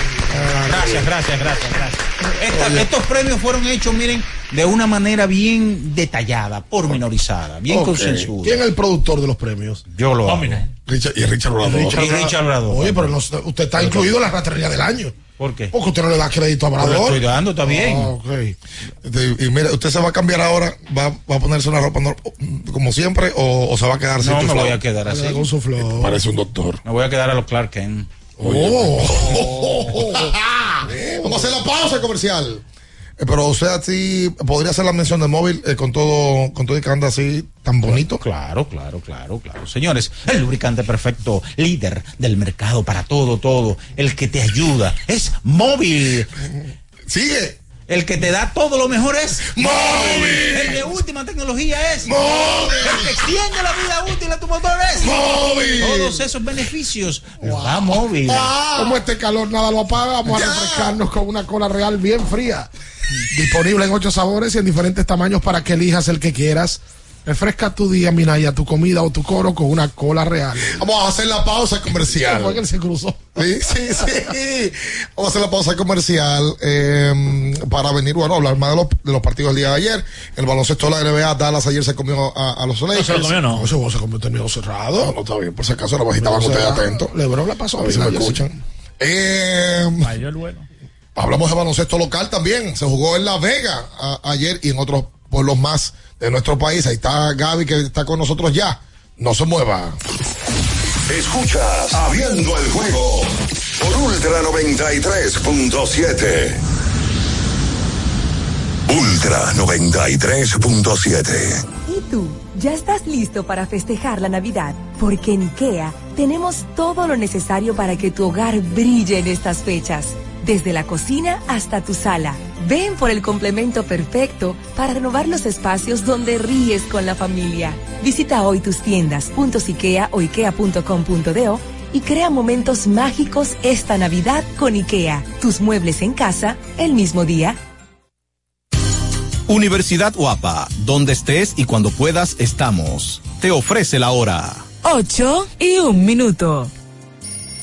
Gracias, gracias, gracias, gracias. Esta- estos premios fueron hechos, miren, de una manera bien detallada, pormenorizada, bien Ok. consensuada. ¿Quién es el productor de los premios? Yo lo hago. Richard, y Richard Obrador. Y Richard Obrador. Oye, pero no- usted está incluido en la ratería del año. ¿Por qué? Porque usted no le da crédito a Pero Obrador. estoy dando, está bien. Ah, ok. Y mira, usted se va a cambiar ahora, va, va a ponerse una ropa como siempre o, o se va a quedar sin No, me flow? voy a quedar así. Con su flow. Parece un doctor. Me voy a quedar a los Clark Kent. Oh. Vamos a hacer la pausa comercial. Eh, pero usted así podría hacer la mención del móvil eh, con todo, con todo y que anda así tan bonito. Claro, claro, claro, claro. Señores, el lubricante perfecto, líder del mercado para todo, todo, el que te ayuda, es móvil. Sigue. El que te da todo lo mejor es móvil. El de última tecnología es móvil. El que extiende la vida útil a tu motor es móvil. Todos esos beneficios los da móvil. Como este calor nada lo apaga, vamos a refrescarnos con una cola real bien fría. Disponible en ocho sabores y en diferentes tamaños para que elijas el que quieras. Refresca tu día, Minaya, tu comida o tu coro con una cola real. Vamos a hacer la pausa comercial. Fue que él se cruzó. Sí, sí, sí. Vamos a hacer la pausa comercial eh, para venir, bueno, a hablar más de los, de los partidos del día de ayer. El baloncesto de la NBA, Dallas ayer se comió a, a los Lakers. se lo comió, no. No, ese juego se comió terminado cerrado. No, no, está bien, por si acaso la bajita van ustedes atentos. Lebron la pasó A ver si me escuchan. Eh, Falló el vuelo. hablamos de baloncesto local también. Se jugó en La Vega a- ayer y en otros pueblos más de nuestro país. Ahí está Gaby que está con nosotros ya. No se mueva. Escuchas Abriendo el juego por Ultra 93.7. Ultra 93.7. ¿Y tú? ¿Ya estás listo para festejar la Navidad? Porque en IKEA tenemos todo lo necesario para que tu hogar brille en estas fechas. Desde la cocina hasta tu sala. Ven por el complemento perfecto para renovar los espacios donde ríes con la familia. Visita hoy tus tiendas, puntos IKEA o ikea.com.do y crea momentos mágicos esta Navidad con IKEA. Tus muebles en casa el mismo día. Universidad Guapa, donde estés y cuando puedas estamos. Te ofrece la hora. 8 y un minuto.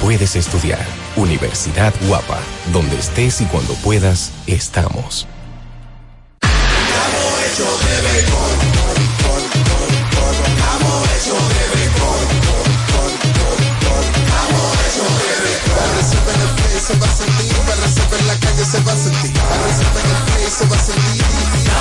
puedes estudiar. Universidad Guapa, donde estés y cuando puedas, estamos. para la calle se va a sentir.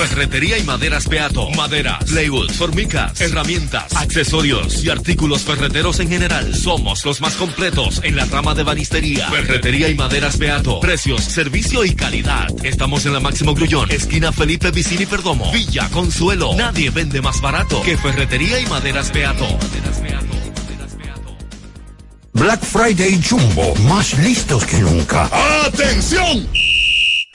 Ferretería y maderas Beato. Maderas, plywood, formicas, herramientas, accesorios y artículos ferreteros en general. Somos los más completos en la rama de banistería. Ferretería y maderas Beato. Precios, servicio y calidad. Estamos en la Máximo Grullón, esquina Felipe Vicini Perdomo. Villa Consuelo. Nadie vende más barato que Ferretería y maderas Beato. Black Friday Jumbo, más listos que nunca. ¡Atención!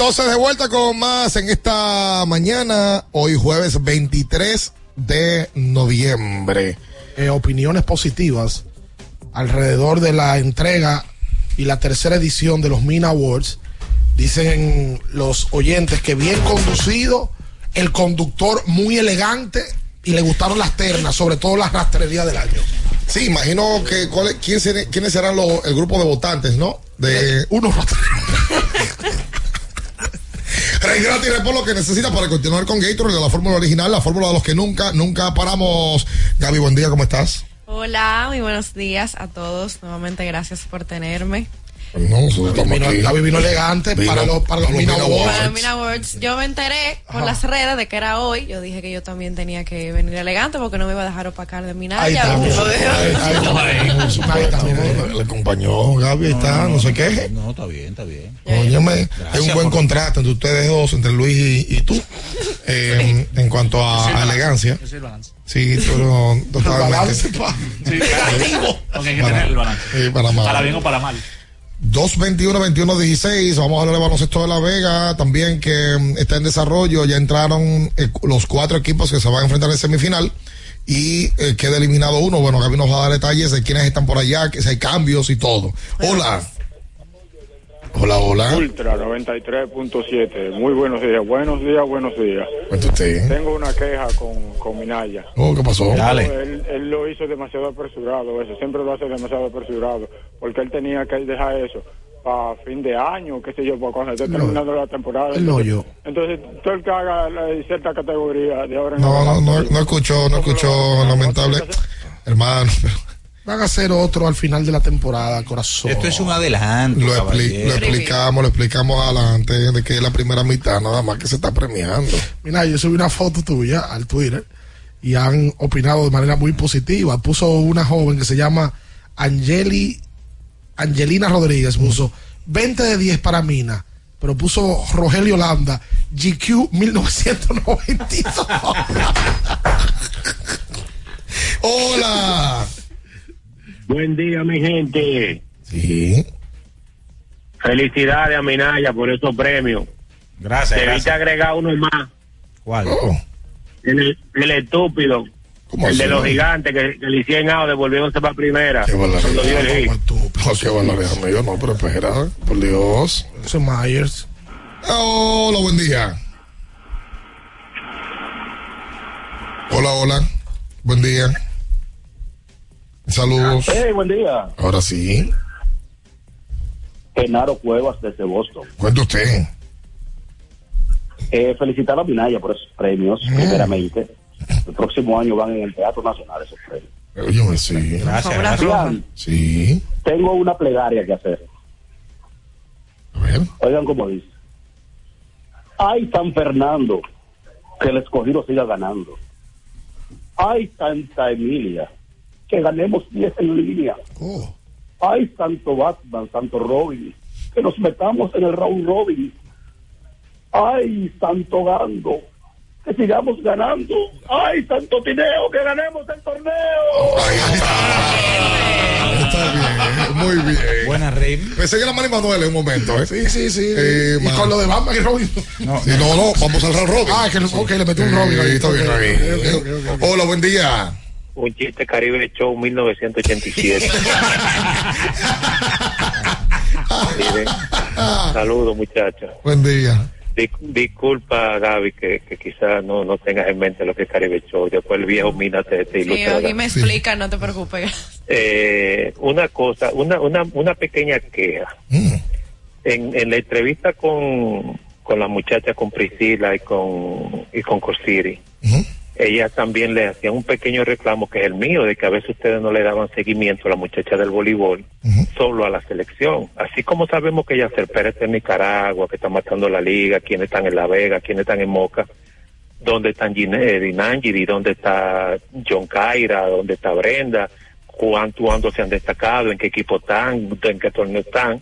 Entonces de vuelta con más en esta mañana, hoy jueves 23 de noviembre. Eh, opiniones positivas alrededor de la entrega y la tercera edición de los Mina Awards. Dicen los oyentes que bien conducido, el conductor muy elegante y le gustaron las ternas, sobre todo las rastrerías del año. Sí, imagino que quién seré- quiénes serán los, el grupo de votantes, ¿no? De unos Rey gratis por lo que necesita para continuar con Gatorade de la fórmula original, la fórmula de los que nunca, nunca paramos. Gaby, buen día, ¿cómo estás? Hola, muy buenos días a todos. Nuevamente gracias por tenerme. No, nosotros estamos vino- aquí. Gaby vino elegante para los- para los Mina Awards. Para los Mina Awards, yo me enteré por las redes de que era hoy. Yo dije que yo también tenía que venir elegante porque no me iba a dejar opacar de mi Ahí está. Le acompañó Gaby, ahí está, no se queje. No, está bien, está bien. Óyeme, hay un buen por- contrato entre ustedes dos, entre Luis y, y tú, eh, en cuanto a, a elegancia. El balance. Sí, pero totalmente. balance, pa. Sí, Porque hay que Para- tener el balance. sí, para mal. Para bien o para mal. 221-21-16, vamos a hablar de baloncesto de La Vega, también que mm, está en desarrollo, ya entraron eh, los cuatro equipos que se van a enfrentar en semifinal y eh, queda eliminado uno. Bueno, Gaby nos va a dar detalles de quiénes están por allá, que si hay cambios y todo. Hola. Hola, hola. Ultra 93.7. Muy buenos días. Buenos días, buenos días. Usted. Tengo una queja con, con Minaya. Oh, ¿qué pasó? Él, él lo hizo demasiado apresurado, eso. Siempre lo hace demasiado apresurado. Porque él tenía que dejar eso para fin de año, qué sé yo, para cuando esté No. terminando la temporada. Él no oyó. Entonces, todo el que haga la- cierta categoría de ahora en No, no, no, no escuchó, no escuchó, lamentable. Hermano, Van a hacer otro al final de la temporada, corazón. Esto es un adelanto. lo, expli- lo explicamos, lo explicamos adelante de que es la primera mitad, nada más que se está premiando. Mira, yo subí una foto tuya al Twitter y han opinado de manera muy positiva. Puso una joven que se llama Angeli, Angelina Rodríguez, puso 20 de 10 para Mina, pero puso Rogelio Landa, GQ 1992. Hola. Buen día, mi gente. Sí. Felicidades a Minaya por esos premios. Gracias, Debiste agregar uno más. ¿Cuál? Oh. El, el estúpido. ¿Cómo El así, de los gigantes que, que le hicieron out, devolviéndose para primera. Qué. No, pero espera, por Dios. Ese Myers. Hola, buen día. Hola, hola. Buen día. Saludos. Hey, buen día. Ahora sí. Genaro Cuevas desde Boston. Cuente usted. Eh, felicitar a Minaya por esos premios, primeramente. El próximo año van en el Teatro Nacional esos premios. Óyeme, sí. Gracias, Sí. tengo una plegaria que hacer. Oigan cómo dice. Ay, San Fernando, que el escogido siga ganando. Ay, Santa Emilia, que ganemos 10 en línea. Ay, Santo Batman, Santo Robin, que nos metamos en el round robin. Ay, Santo Gando, que sigamos ganando. Ay, Santo Tineo, que ganemos el torneo. Está bien, muy bien. Buena Rey. Pensé que era Manny Manuel en un momento, ¿eh? Sí, sí, sí. Eh, y man. con lo de Batman y Robin. No, Sí, no, no, vamos al round robin. Ah, que, ok, le metió un Robin ahí. Eh, está bien, Ok, está bien. ok, ok, ok, ok. Hola, buen día. Un chiste Caribe Show 1987. Miren, saludos muchachos. Buen día. Dis- disculpa Gaby que, que quizás no, no tengas en mente lo que es Caribe Show. Después el viejo Mina te, te Sí, ilustrará. aquí me explica, no te preocupes. Eh, una cosa, una, una, una pequeña queja. En, en la entrevista con, con la muchacha, con Priscila y con, y con Cosiri, ella también le hacía un pequeño reclamo que es el mío, de que a veces ustedes no le daban seguimiento a la muchacha del voleibol, solo a la selección. Así como sabemos que ella Pérez está en Nicaragua, que está matando la liga, quienes están en La Vega, quienes están en Moca, dónde están Gine- Dinangiri, dónde está John Caira, dónde está Brenda, cuánto, cuándo se han destacado, en qué equipo están, en qué torneo están,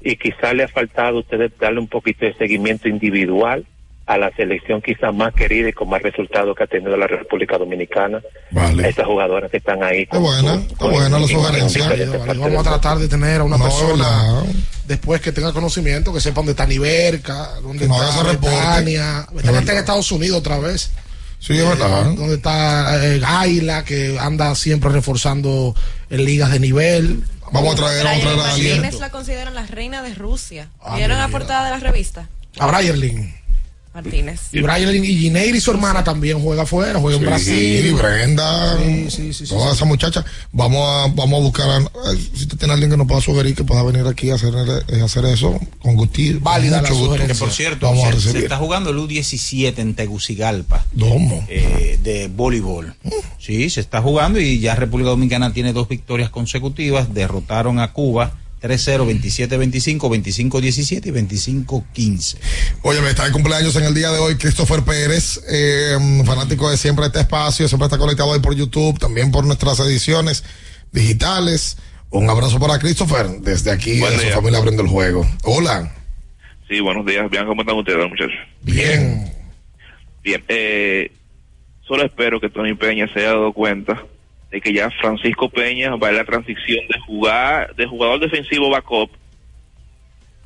y quizás le ha faltado a ustedes darle un poquito de seguimiento individual a la selección quizás más querida y con más resultados que ha tenido la República Dominicana. Vale. Estas jugadoras que están ahí. Está buena, está buena la sugerencia. Vamos a tratar de tener a una No, persona después que tenga conocimiento, que sepa dónde está Niverca, dónde Que no está Betania está en. Estados Unidos otra vez. Sí, es verdad. Donde está eh, Gaila, que anda siempre reforzando en ligas de nivel. Vamos a traer, vamos a traer a alguien. La consideran la reina de Rusia. Ah, ¿Vieron la portada de la revista? A Brierlin. Martínez. Y Brierlin y Gineiri, su hermana, también juega afuera, juega en Brasil. Brenda. Sí, sí, sí, sí, Todas esas muchachas. Vamos a, vamos a buscar. a- a- si usted tiene alguien que nos pueda sugerir que pueda venir aquí a hacer, eh, hacer eso, con gusto. Válida mucho la gusto. Que por cierto, vamos a se, se recibir. está jugando el U17 en Tegucigalpa. Eh, de voleibol. Sí, se está jugando y ya República Dominicana tiene dos victorias consecutivas. Derrotaron a Cuba 3-0, 27-25, 25-17 y 25-15. Oye, me está de cumpleaños en el día de hoy Christopher Pérez, eh, fanático de siempre este espacio, siempre está conectado hoy por YouTube, también por nuestras ediciones digitales. Un abrazo para Christopher desde aquí, Buen de su familia abriendo el juego. Hola. Sí, buenos días. Bien, ¿cómo están ustedes, muchachos? Bien. Bien. Eh, solo espero que Tony Peña se haya dado cuenta de que ya Francisco Peña va en la transición de jugar de jugador defensivo backup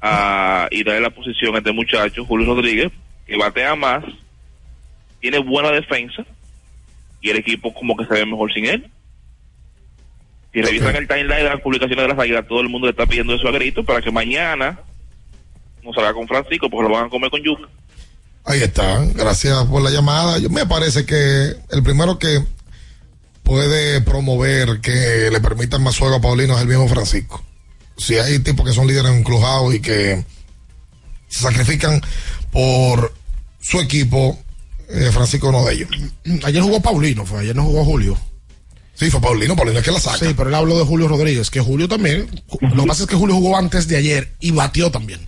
a, y darle la posición a este muchacho, Julio Rodríguez, que batea más, tiene buena defensa y el equipo como que se ve mejor sin él. Si revisan el timeline de las publicaciones de las águilas, todo el mundo le está pidiendo eso a grito para que mañana no salga con Francisco porque lo van a comer con yuca. Ahí está. Gracias por la llamada. Yo, me parece que el primero que puede promover que le permitan más juego a Paulino es el mismo Francisco. Si hay tipos que son líderes encrujados y que se sacrifican por su equipo, eh, Francisco no de ellos. Ayer jugó Paulino, fue, ayer no jugó Julio. Sí, fue Paulino, Paulino es que la saca. Sí, pero él habló de Julio Rodríguez, que Julio también. Lo que pasa es que Julio jugó antes de ayer y batió también.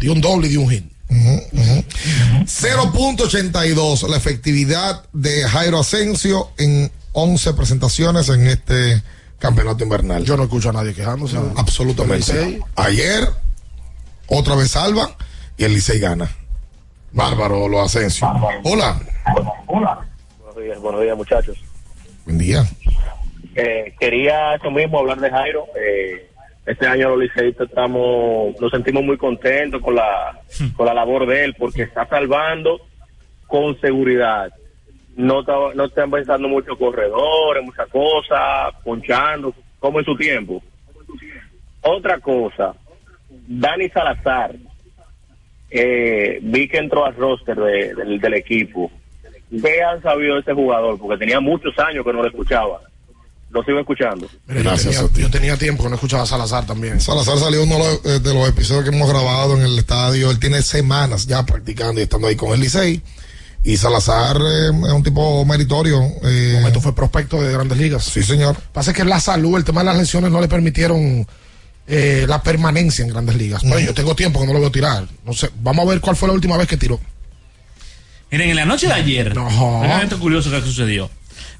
Dio un doble y dio un hit. 0.82 la efectividad de Jairo Asensio en 11 presentaciones en este campeonato invernal. Yo no escucho a nadie quejándose. Absolutamente. Ayer, otra vez salva y el Licey gana. Bárbaro lo Asensio. Hola. Buenos días, buenos días muchachos. Buen día. Eh, quería eso mismo hablar de Jairo. Eh, este año los liceístas estamos, nos sentimos muy contentos con la, con la labor de él porque está salvando con seguridad. No estaba, no están pensando mucho corredores, muchas cosas, ponchando, como en su tiempo. Otra cosa, Dani Salazar, eh, vi que entró al roster de- del, del equipo. ¿Qué han sabido de ese jugador? Porque tenía muchos años que no lo escuchaba. Lo sigo escuchando. Mira, yo, tenía, yo tenía tiempo que no escuchaba a Salazar también. Salazar salió uno de los, eh, de los episodios que hemos grabado en el estadio. Él tiene semanas ya practicando y estando ahí con el Licey. Y Salazar eh, es un tipo meritorio. Eh, Momento fue prospecto de grandes ligas. Sí, señor. Pasa que la salud, el tema de las lesiones no le permitieron eh, la permanencia en grandes ligas. Pero Ujú. yo tengo tiempo que no lo veo tirar. No sé, vamos a ver cuál fue la última vez que tiró. Miren, en la noche de ayer, un evento curioso que sucedió.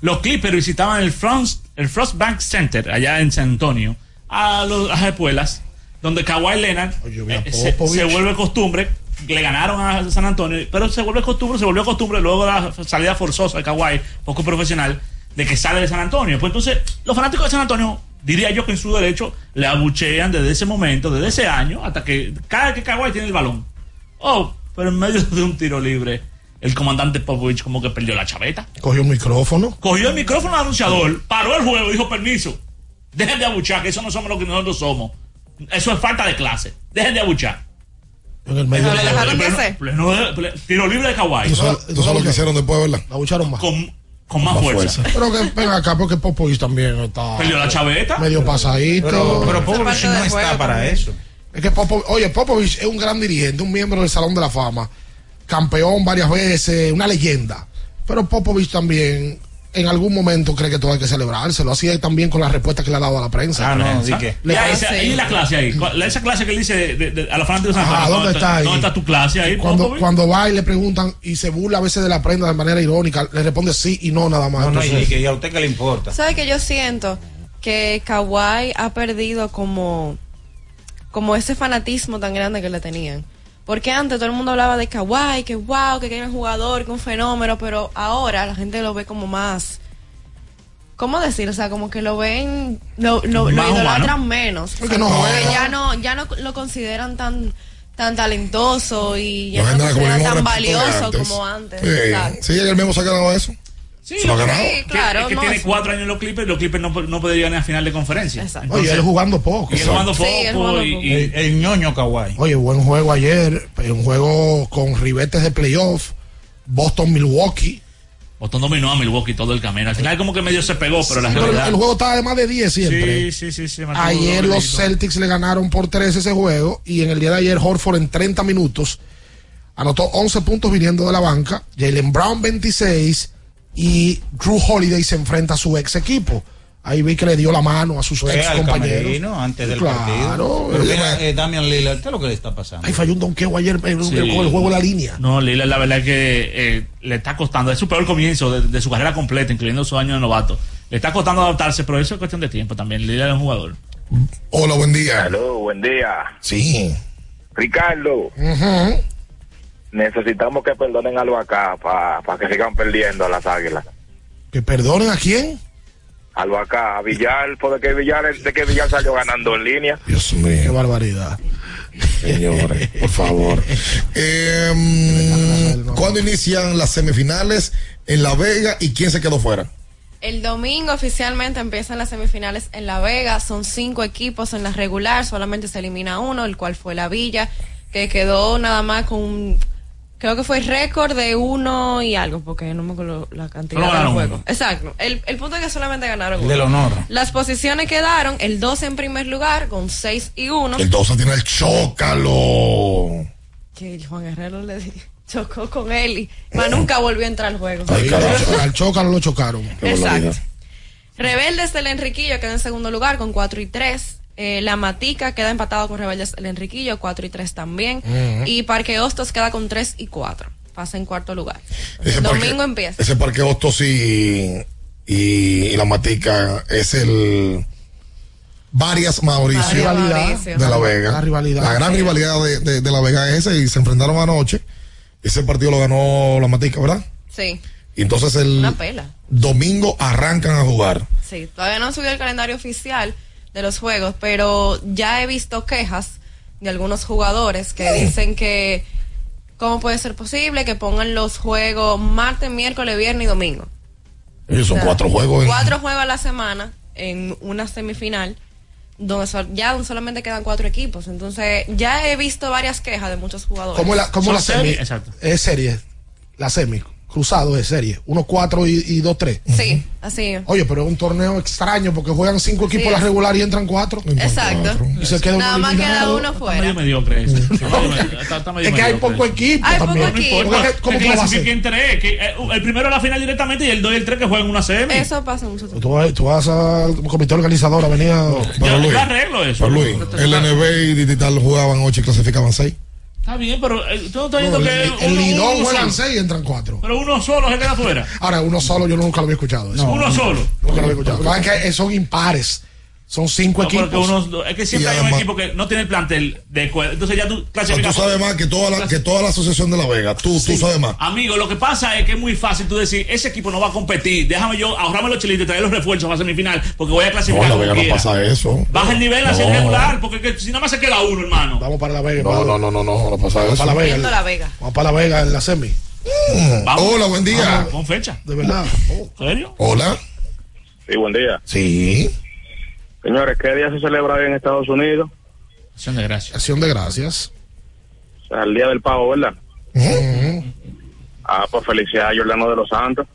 Los Clippers visitaban el Frost, el Frost Bank Center allá en San Antonio, a las espuelas, donde Kawhi Leonard eh, se vuelve costumbre, le ganaron a San Antonio, pero se vuelve costumbre, se volvió costumbre luego de la salida forzosa de Kawhi, poco profesional, de que sale de San Antonio. Pues entonces, los fanáticos de San Antonio, diría yo que en su derecho, le abuchean desde ese momento, desde ese año, hasta que cada vez que Kawhi tiene el balón. Oh, pero en medio de un tiro libre, el comandante Popovich como que perdió la chaveta. Cogió un micrófono. Cogió el micrófono al anunciador, paró el juego dijo, permiso, dejen de abuchar, que eso no somos lo que nosotros somos. Eso es falta de clase. Dejen de abuchar. En el medio. Pero le dejaron hacer. pleno de- ple- tiro libre de Kawhi. ¿Tú sabes, tú sabes lo que hicieron después, verdad? La bucharon más. Con, con más, fuerza. Pero que ven acá porque Popovich también está. Perdió la chaveta. Medio pasadito. Pero, pero Popovich no está para eso. Es que Popo- oye, Popovich es un gran dirigente, un miembro del Salón de la Fama, campeón varias veces, una leyenda. Pero Popovich también en algún momento cree que todo hay que celebrárselo. Así es también con las respuestas que le ha dado a la prensa. Ah, no, ahí, esa- ahí la clase ahí. ¿Cuál- Esa clase que él dice de- de- de- a los fanáticos de San Ajá, Antonio. ¿dónde está ahí? ¿Dónde está tu clase ahí? Cuando, cuando va y le preguntan y se burla a veces de la prenda de manera irónica, le responde sí y no nada más. No, no, y, y a usted qué le importa. ¿Sabe que yo siento que Kawhi ha perdido como, como ese fanatismo tan grande que le tenían? Porque antes todo el mundo hablaba de Kawhi, que wow, que era un jugador, que un fenómeno, pero ahora la gente lo ve como más. ¿Cómo decir? O sea, como que lo ven, lo, lo, lo idolatran humano. menos. Porque no Como que juega. ya no, ya no lo consideran tan tan talentoso y ya No no consideran tan valioso antes. como antes. Sí, sí, él mismo se ha ganado eso. Sí, lo ganado. Sí, claro, es que no, tiene cuatro años en los Clippers los Clippers no, no podrían ir a final de conferencia. Exacto. oye, él jugando poco. Y él jugando Sí, poco él jugando y, poco. y- El, el ñoño Kawhi. Oye, buen juego ayer, un juego con ribetes de playoff, Boston-Milwaukee. Boston dominó a Milwaukee todo el camino. Al final como que medio se pegó, pero la realidad... el juego estaba de más de 10 siempre. Sí, sí, sí. Ayer los. Celtics le ganaron por 3 ese juego y en el día de ayer Horford en 30 minutos anotó 11 puntos viniendo de la banca, Jalen Brown 26 y Drew Holiday se enfrenta a su ex equipo. Ahí vi que le dio la mano a sus ex compañeros. camerino antes del Claro. partido. Pero mira, eh, Damian Lillard, ¿qué es lo que le está pasando? Ahí falló un donqueo ayer eh, Sí. con el juego de la línea. No, Lillard la verdad es que eh, le está costando, es su peor comienzo de, de su carrera completa, incluyendo su año de novato. Le está costando adaptarse, pero eso es cuestión de tiempo también. Lillard es un jugador. Hola, buen día. Aló, buen día. Sí. Ricardo, Ujú. Necesitamos que perdonen algo acá para que sigan perdiendo a las águilas. Que perdonen a quién. Algo acá, a Villar, por de que Villar, de que Villar salió ganando en línea. Dios Qué mío, barbaridad. señores, por favor. Eh, ¿Cuándo inician las semifinales en La Vega y quién se quedó fuera? El domingo oficialmente empiezan las semifinales en La Vega. Son cinco equipos en la regular. Solamente se elimina uno, el cual fue la Villa, que quedó nada más con un- Creo que fue récord de uno y algo, porque no me acuerdo la cantidad del juego. uno. Exacto. El, el punto es que solamente ganaron El del uno. honor. Las posiciones quedaron el 12 en primer lugar con 6 y 1. El 12 tiene el Chócalo. Que Juan Guerrero le di- chocó con él y más nunca volvió a entrar al juego. Ay. Al Chócalo lo chocaron. Exacto. Rebeldes del Enriquillo queda en segundo lugar con 4 y 3. Eh, la Matica queda empatado con Rebeldes del Enriquillo, 4 y 3 también. Y Parque Hostos queda con 3 y 4. Pasa en cuarto lugar. Ese El parque- domingo empieza. Ese parque Hostos y, y, y la Matica es el varias Mauricio La rivalidad. Mauricio. de La Vega. La rivalidad. La gran Sí. rivalidad de, de- de La Vega es esa y se enfrentaron anoche. Ese partido lo ganó la Matica, ¿verdad? Sí, Y entonces el una pela. domingo arrancan a jugar. Sí, todavía no subió el calendario oficial de los juegos, pero ya he visto quejas de algunos jugadores que dicen que ¿Cómo puede ser posible que pongan los juegos martes, miércoles, viernes y domingo? Son O sea, cuatro juegos. en- Cuatro juegos a la semana en una semifinal, donde ya solamente quedan cuatro equipos. Entonces, ya he visto varias quejas de muchos jugadores. ¿Cómo la, la semi? Es serie. La semi. Cruzado es serie. 1-4 y 2-3. Sí, así. Oye, pero es un torneo extraño porque juegan cinco equipos la es. regular y entran cuatro. Exacto. Y se queda Nada uno más queda uno fuera. medio mediocre. Está- está medio Es que hay mediocre poco equipo Hay también. poco equipo. Que- ¿Cómo que que a clasifiquen tres, que, eh, el primero a la final directamente y el 2 y el 3 que juegan una semi. Eso pasa mucho. Tú vas, tú vas al comité organizador a venir a... Pero Luis, arreglo eso. Luis, el NB y Digital jugaban ocho y clasificaban seis. Está bien, pero eh, tú no estás No, el, que el uno- Lidón uno juegan seis y entran cuatro. Pero uno solo se queda fuera. Ahora, uno solo yo nunca lo había escuchado. eso. Uno solo. Nunca lo había escuchado. Son impares. Son cinco No, equipos. uno- es que siempre hay un además- equipo que no tiene el plantel de Entonces ya tú O sea, tú clasificas. sabes más que toda la, que toda la asociación de La Vega. Tú, tú sabes más. Amigo, lo que pasa es que es muy fácil tú decir, ese equipo no va a competir, déjame yo ahorrarme los chilitos y traer los refuerzos para semifinal, porque voy a No, clasificar La como Vega no quiera. pasa eso. Baja el nivel así No. regular, porque que- si nada más se queda uno, hermano. Vamos para La Vega. No, no, no, no, no, no pasa Vamos eso. para La Vega. La Vega. Vamos para La Vega en la semi. Mm. Hola, buen día. Vamos, Con fecha. De verdad. ¿En serio? Hola. Sí, buen día. Sí. Señores, ¿qué día se celebra hoy en Estados Unidos? Acción de gracias. Acción de gracias. O sea, el Día del Pavo, ¿verdad? Ujú. Ah, pues felicidades a Jordano de los Santos.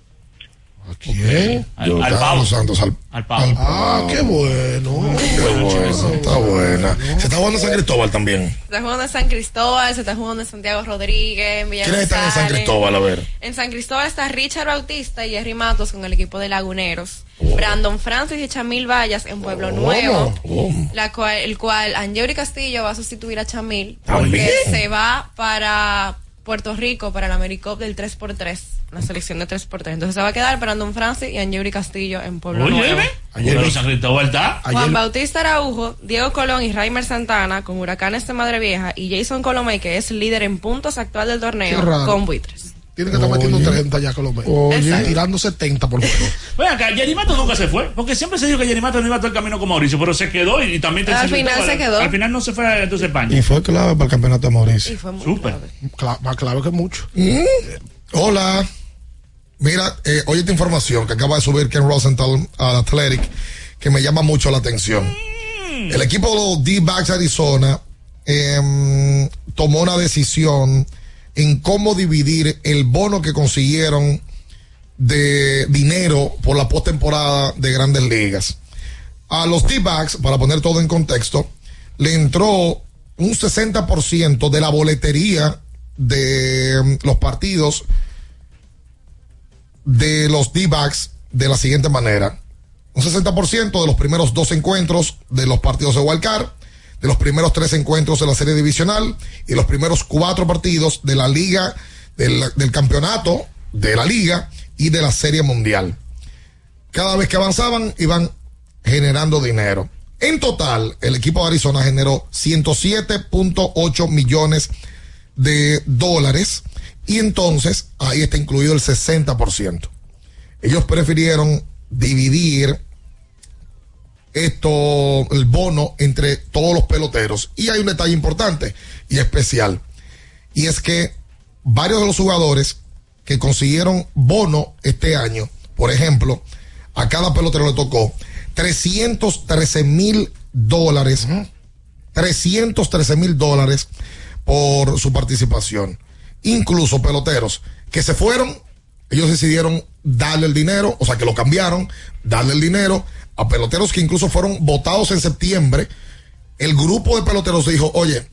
¿Quién? Al, al pavo. Santos al, Al pavo. Ah, qué bueno. Qué bueno, está buena. Se está jugando San Cristóbal también. Se está jugando en San Cristóbal, se está jugando en Santiago Rodríguez, en ¿Quiénes están en San. Cristóbal? A ver. En San Cristóbal está Richard Bautista y Jerry Matos con el equipo de Laguneros. Brandon Francis y Chamil Vallas en Pueblo Nuevo. La cual, el cual Angeli Castillo va a sustituir a Chamil porque También. se va para Puerto Rico para el AmeriCup del 3x3, la selección de 3x3. Entonces se va a quedar Brandon Francis y Angeli Castillo en Pueblo Oye, Nuevo. Cristóbal está. Juan Bautista Araujo, Diego Colón y Raimer Santana con Huracanes de Madre Vieja y Jason Colomé, que es líder en puntos actual del torneo, con buitres. Tiene que estar metiendo 30 ya Colombia. Oye. Tirando 70 por juego. Oye, acá, Jerry Mato nunca se fue, porque siempre se dijo que Jerry Mato no iba todo el camino con Mauricio, pero se quedó y, y también... Al San final se quedó. Al final no se fue a entonces España. Y fue clave para el campeonato de Mauricio. Y fue muy Súper. Cla- más claro que mucho. Mm. Hola. Mira, eh, oye esta información que acaba de subir Ken Rosenthal al Athletic que me llama mucho la atención. El equipo de los D-Backs Arizona em, tomó una decisión en cómo dividir el bono que consiguieron de dinero por la postemporada de grandes ligas. A los D-Backs, para poner todo en contexto, le entró un 60% de la boletería de mm, los partidos de los D-backs de la siguiente manera. Un 60% de los primeros dos encuentros de los partidos de Wildcard, de los primeros tres encuentros de la serie divisional y los primeros cuatro partidos de la liga, del, del campeonato, de la liga y de la serie mundial. Cada vez que avanzaban iban generando dinero. En total, el equipo de Arizona generó 107.8 millones de dólares y entonces ahí está incluido el 60%. Ellos prefirieron dividir esto, el bono entre todos los peloteros. Y hay un detalle importante y especial. Y es que varios de los jugadores que consiguieron bono este año, por ejemplo, a cada pelotero le tocó 313 mil dólares. 313 mil dólares por su participación. Incluso peloteros que se fueron, ellos decidieron darle el dinero, o sea que lo cambiaron, darle el dinero a peloteros que incluso fueron votados en septiembre. El grupo de peloteros dijo, oye,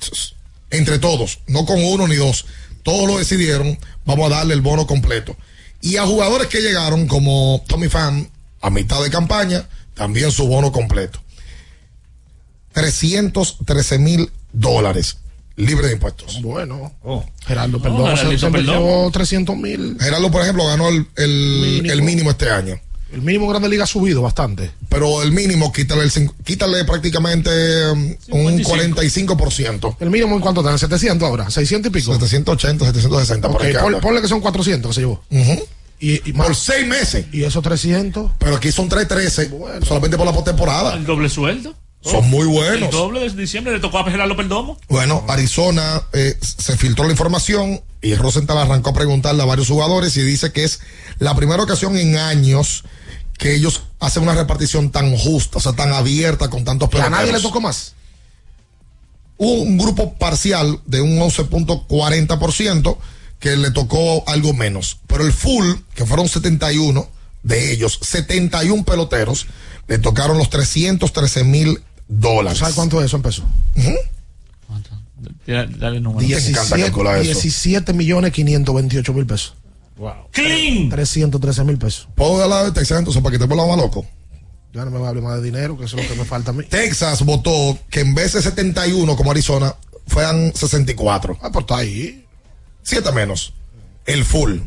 entre todos, no con uno ni dos, todos lo decidieron, vamos a darle el bono completo. Y a jugadores que llegaron como Tommy Pham a mitad de campaña, también su bono completo. 313 mil dólares libre de impuestos. Bueno. Gerardo, perdón. Se- se llevó 300 mil. Gerardo, por ejemplo, ganó el, el mínimo. el mínimo este año. El mínimo en Grande Liga ha subido bastante. Pero el mínimo, quítale, el, quítale prácticamente um, un 45%. ¿El mínimo en cuánto está? ¿En 700 ahora? ¿600 y pico? 780, 760. por Ok, ahí que pon- anda. ponle que son 400 que se llevó. Y, y Por seis meses. ¿Y esos 300? Pero aquí son 313 solamente por la postemporada. El doble sueldo. Son muy buenos. El doble de diciembre le tocó a Gerardo Perdomo. Bueno, Arizona eh, se filtró la información y Rosenthal arrancó a preguntarle a varios jugadores y dice que es la primera ocasión en años que ellos hacen una repartición tan justa, o sea, tan abierta con tantos ¿Y a nadie le peloteros. tocó más? Hubo un grupo parcial de un 11.40% que le tocó algo menos, pero el full, que fueron 71 de ellos, 71 peloteros, le tocaron los 313 mil dólares. ¿Sabes cuánto es eso en pesos? Dale, dale el número. 17, 17 millones 528 mil pesos. Wow. ¡Clean! 313 mil pesos. ¿Puedo dar la de Texas entonces para que te vuelva más loco? Ya no me va a hablar más de dinero, que eso es lo que me falta a mí. Texas votó que en vez de 71 como Arizona, fueran 64. Ah, pues está ahí. Siete menos. El full.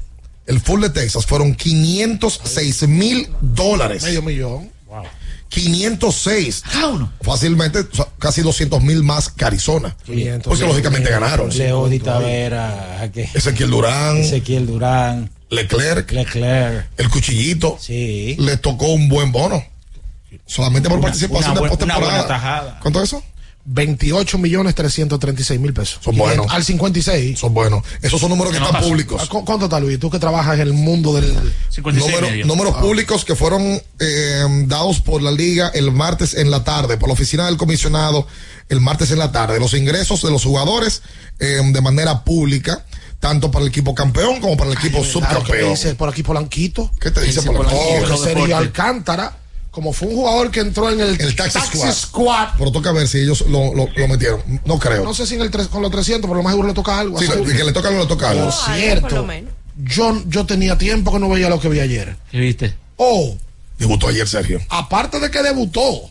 El full de Texas fueron 506 mil dólares. Medio millón. 506. Fácilmente, o sea, casi 200 mil más que Arizona. Porque lógicamente ganaron. Leody Tavera, Ezequiel Durán. Ezequiel Durán. Leclerc. Leclerc. El cuchillito. Sí. Le tocó un buen bono. Solamente por Una- participación una de postemporada. ¿Cuánto es eso? 28 millones 336 mil pesos. Son buenos. Al 56. Son buenos. Esos son números que están públicos. ¿Cu- ¿Cuánto está, Luis? Tú que trabajas en el mundo del. Número- números Ah. públicos que fueron eh, dados por la liga el martes en la tarde, por la oficina del comisionado el martes en la tarde. Los ingresos de los jugadores eh, de manera pública, tanto para el equipo campeón como para el equipo Claro, ¿qué me subcampeón. dice por aquí Polanquito? ¿Qué te dice Polanquito? Oh, que deportes. Alcántara, como fue un jugador que entró en el, El taxi, squad. squad. Pero toca ver si ellos lo, lo- lo metieron. No creo. No sé si en el tres- con los 300, pero lo más seguro le toca algo. Sí, que le toca algo, le toca algo. Por cierto, yo, yo tenía tiempo que no veía lo que vi ayer. ¿Qué viste? Oh, Debutó ayer Sergio. aparte de que debutó,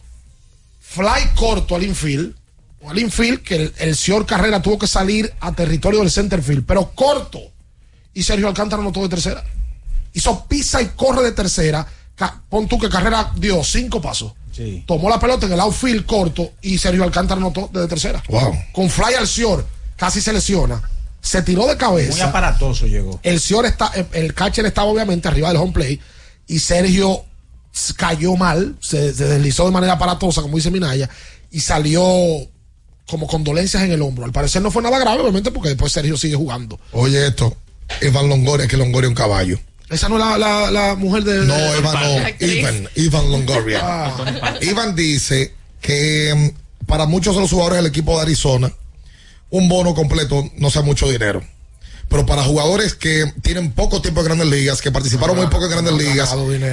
fly corto al infield, o al infield, que el, el señor Carrera tuvo que salir a territorio del center field, pero corto. Y Sergio Alcántara anotó de tercera. Hizo pisa y corre de tercera. Pon tú que Carrera dio cinco pasos. Sí. Tomó la pelota en el outfield corto y Sergio Alcántara anotó desde tercera. Wow. Con fly al señor, casi se lesiona. Se tiró de cabeza. Muy aparatoso llegó. El señor está, el- el catcher estaba obviamente arriba del home play y Sergio cayó mal, se, se deslizó de manera aparatosa, como dice Minaya, y salió como con dolencias en el hombro. Al parecer no fue nada grave, obviamente, porque después Sergio sigue jugando. Oye esto, Evan Longoria, que Longoria es un caballo. Esa no es la, la, la mujer de. No, de- Evan no, Ivan, Ivan Longoria. Ah. Ivan dice que mm, para muchos de los jugadores del equipo de Arizona, un bono completo no sea mucho dinero. Pero para jugadores que tienen poco tiempo en grandes ligas, que participaron muy poco en grandes ligas,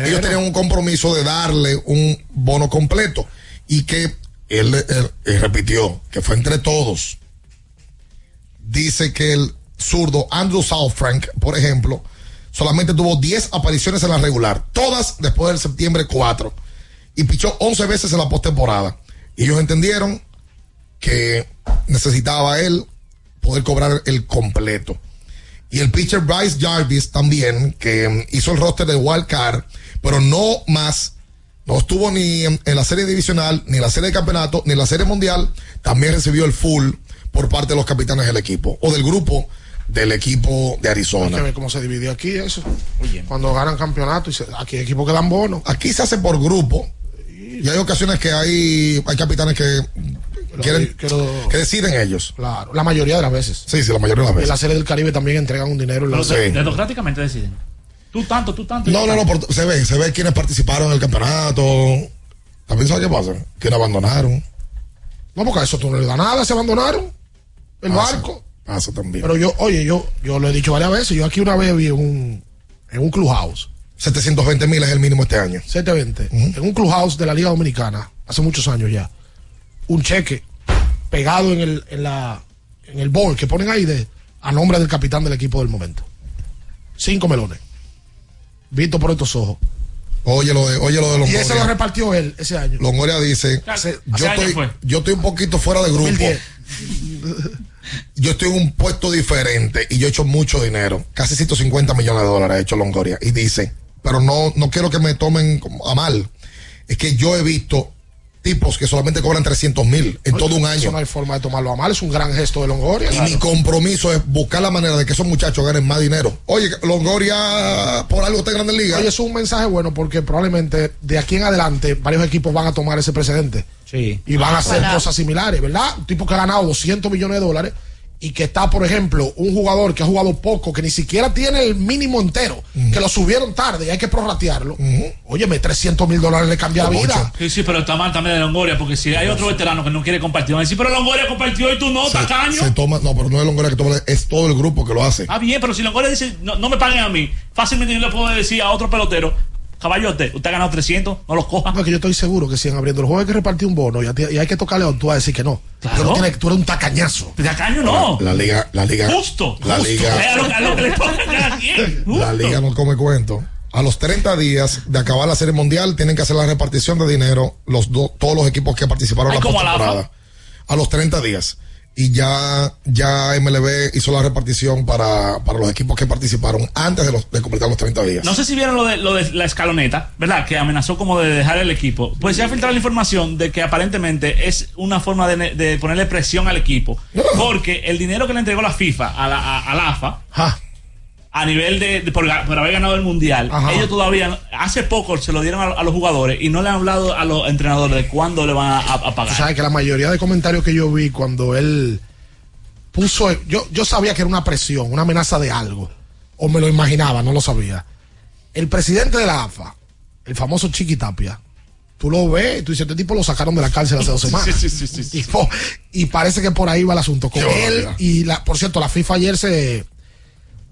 ellos tenían un compromiso de darle un bono completo. Y que él, él- él repitió que fue entre todos. Dice que el zurdo Andrew Southfrank, por ejemplo, solamente tuvo 10 apariciones en la regular, todas después del septiembre 4, y pichó 11 veces en la postemporada. Y ellos entendieron que necesitaba él poder cobrar el completo. Y el pitcher Bryce Jarvis también, que hizo el roster de Wild Card, pero no más, no estuvo ni en, en la serie divisional, ni en la serie de campeonato, ni en la serie mundial, también recibió el full por parte de los capitanes del equipo, o del grupo del equipo de Hay que Arizona. ver cómo se dividió aquí eso. Cuando ganan campeonato, y se- aquí hay equipos que dan bonos. Aquí se hace por grupo, y hay ocasiones que hay, hay capitanes que quieren, que deciden ellos. Claro, la mayoría de las veces. Sí, sí, la mayoría de las En veces. la serie del Caribe también entregan un dinero. en la- Pero de- democráticamente deciden. Tú tanto, tú tanto. No, no, no, por- se ve, se ve quiénes participaron en el campeonato. También sabe qué pasa, quiénes abandonaron. No, porque a eso tú no le das nada, se abandonaron. El Pasa, barco. Pasa también. Pero yo, oye, yo, yo lo he dicho varias veces. Yo aquí una vez vi en un, en un clubhouse. 720 mil es el mínimo este año. 720. En un clubhouse de la Liga Dominicana, hace muchos años ya. Un cheque pegado en el, en la, en el bowl que ponen ahí de, a nombre del capitán del equipo del momento. Cinco melones. Visto por estos ojos. Oye lo de, oye lo de Y ese lo Longoria. repartió él ese año. Longoria dice, Hace- yo estoy, yo estoy un poquito fuera de grupo. 2010. Yo estoy en un puesto diferente y yo he hecho mucho dinero. Casi 150 millones de dólares ha hecho Longoria. Y dice, pero no, no quiero que me tomen a mal. Es que yo he visto tipos que solamente cobran 300 mil en todo un Eso año. no hay forma de tomarlo a mal. Es un gran gesto de Longoria. Y mi compromiso es buscar la manera de que esos muchachos ganen más dinero. Oye, Longoria por algo está en Grandes Ligas. Oye, es un mensaje bueno porque probablemente de aquí en adelante varios equipos van a tomar ese precedente. Sí. Y van a hacer cosas similares, ¿verdad? Un tipo que ha ganado 200 millones de dólares y que está, por ejemplo, un jugador que ha jugado poco, que ni siquiera tiene el mínimo entero, que lo subieron tarde y hay que prorratearlo. Óyeme, 300 mil dólares le cambia la vida. Sí, sí, pero está mal también de Longoria, porque si hay otro veterano que no quiere compartir, van a decir, pero Longoria compartió y tú no, tacaño. Se toma, no, pero no es Longoria que toma, es todo el grupo que lo hace. Ah, bien, pero si Longoria dice, no, no me paguen a mí, fácilmente yo le puedo decir a otro pelotero, caballote, usted ha ganado 300, no los coja. No, es que yo estoy seguro que si en abriendo el juego hay que repartir un bono y, a ti- y hay que tocarle a tú vas a decir que no. Claro. Tú, no tienes- tú eres un tacañazo. Tacaño no. La liga, la liga. Justo. La justo. liga. Es a lo, a lo que le toca a cada quien. La liga no come cuento. A los 30 días de acabar la serie mundial tienen que hacer la repartición de dinero los do- todos los equipos que participaron en la como a la postemporada. A los 30 días. Y ya, ya MLB hizo la repartición para, para los equipos que participaron antes de, los, de completar los 30 días. No sé si vieron lo de, lo de la escaloneta, ¿verdad? Que amenazó como de dejar el equipo. Pues se ha filtrado la información de que aparentemente es una forma de, de ponerle presión al equipo. Porque el dinero que le entregó la FIFA a la, a, a la AFA, a nivel de, de por, haber ganado el mundial, Ajá. ellos todavía, hace poco se lo dieron a, a los jugadores y no le han hablado a los entrenadores de cuándo le van a, a pagar. sabes que la mayoría de comentarios que yo vi cuando él puso, yo, yo sabía que era una presión, una amenaza de algo, o me lo imaginaba, no lo sabía. El presidente de la AFA, el famoso Chiqui Tapia, tú lo ves, y tú dices, este tipo lo sacaron de la cárcel hace dos semanas. Sí, sí, sí, sí, Y, y parece que por ahí va el asunto. Con Qué él barbaridad. y la, por cierto, la FIFA ayer se,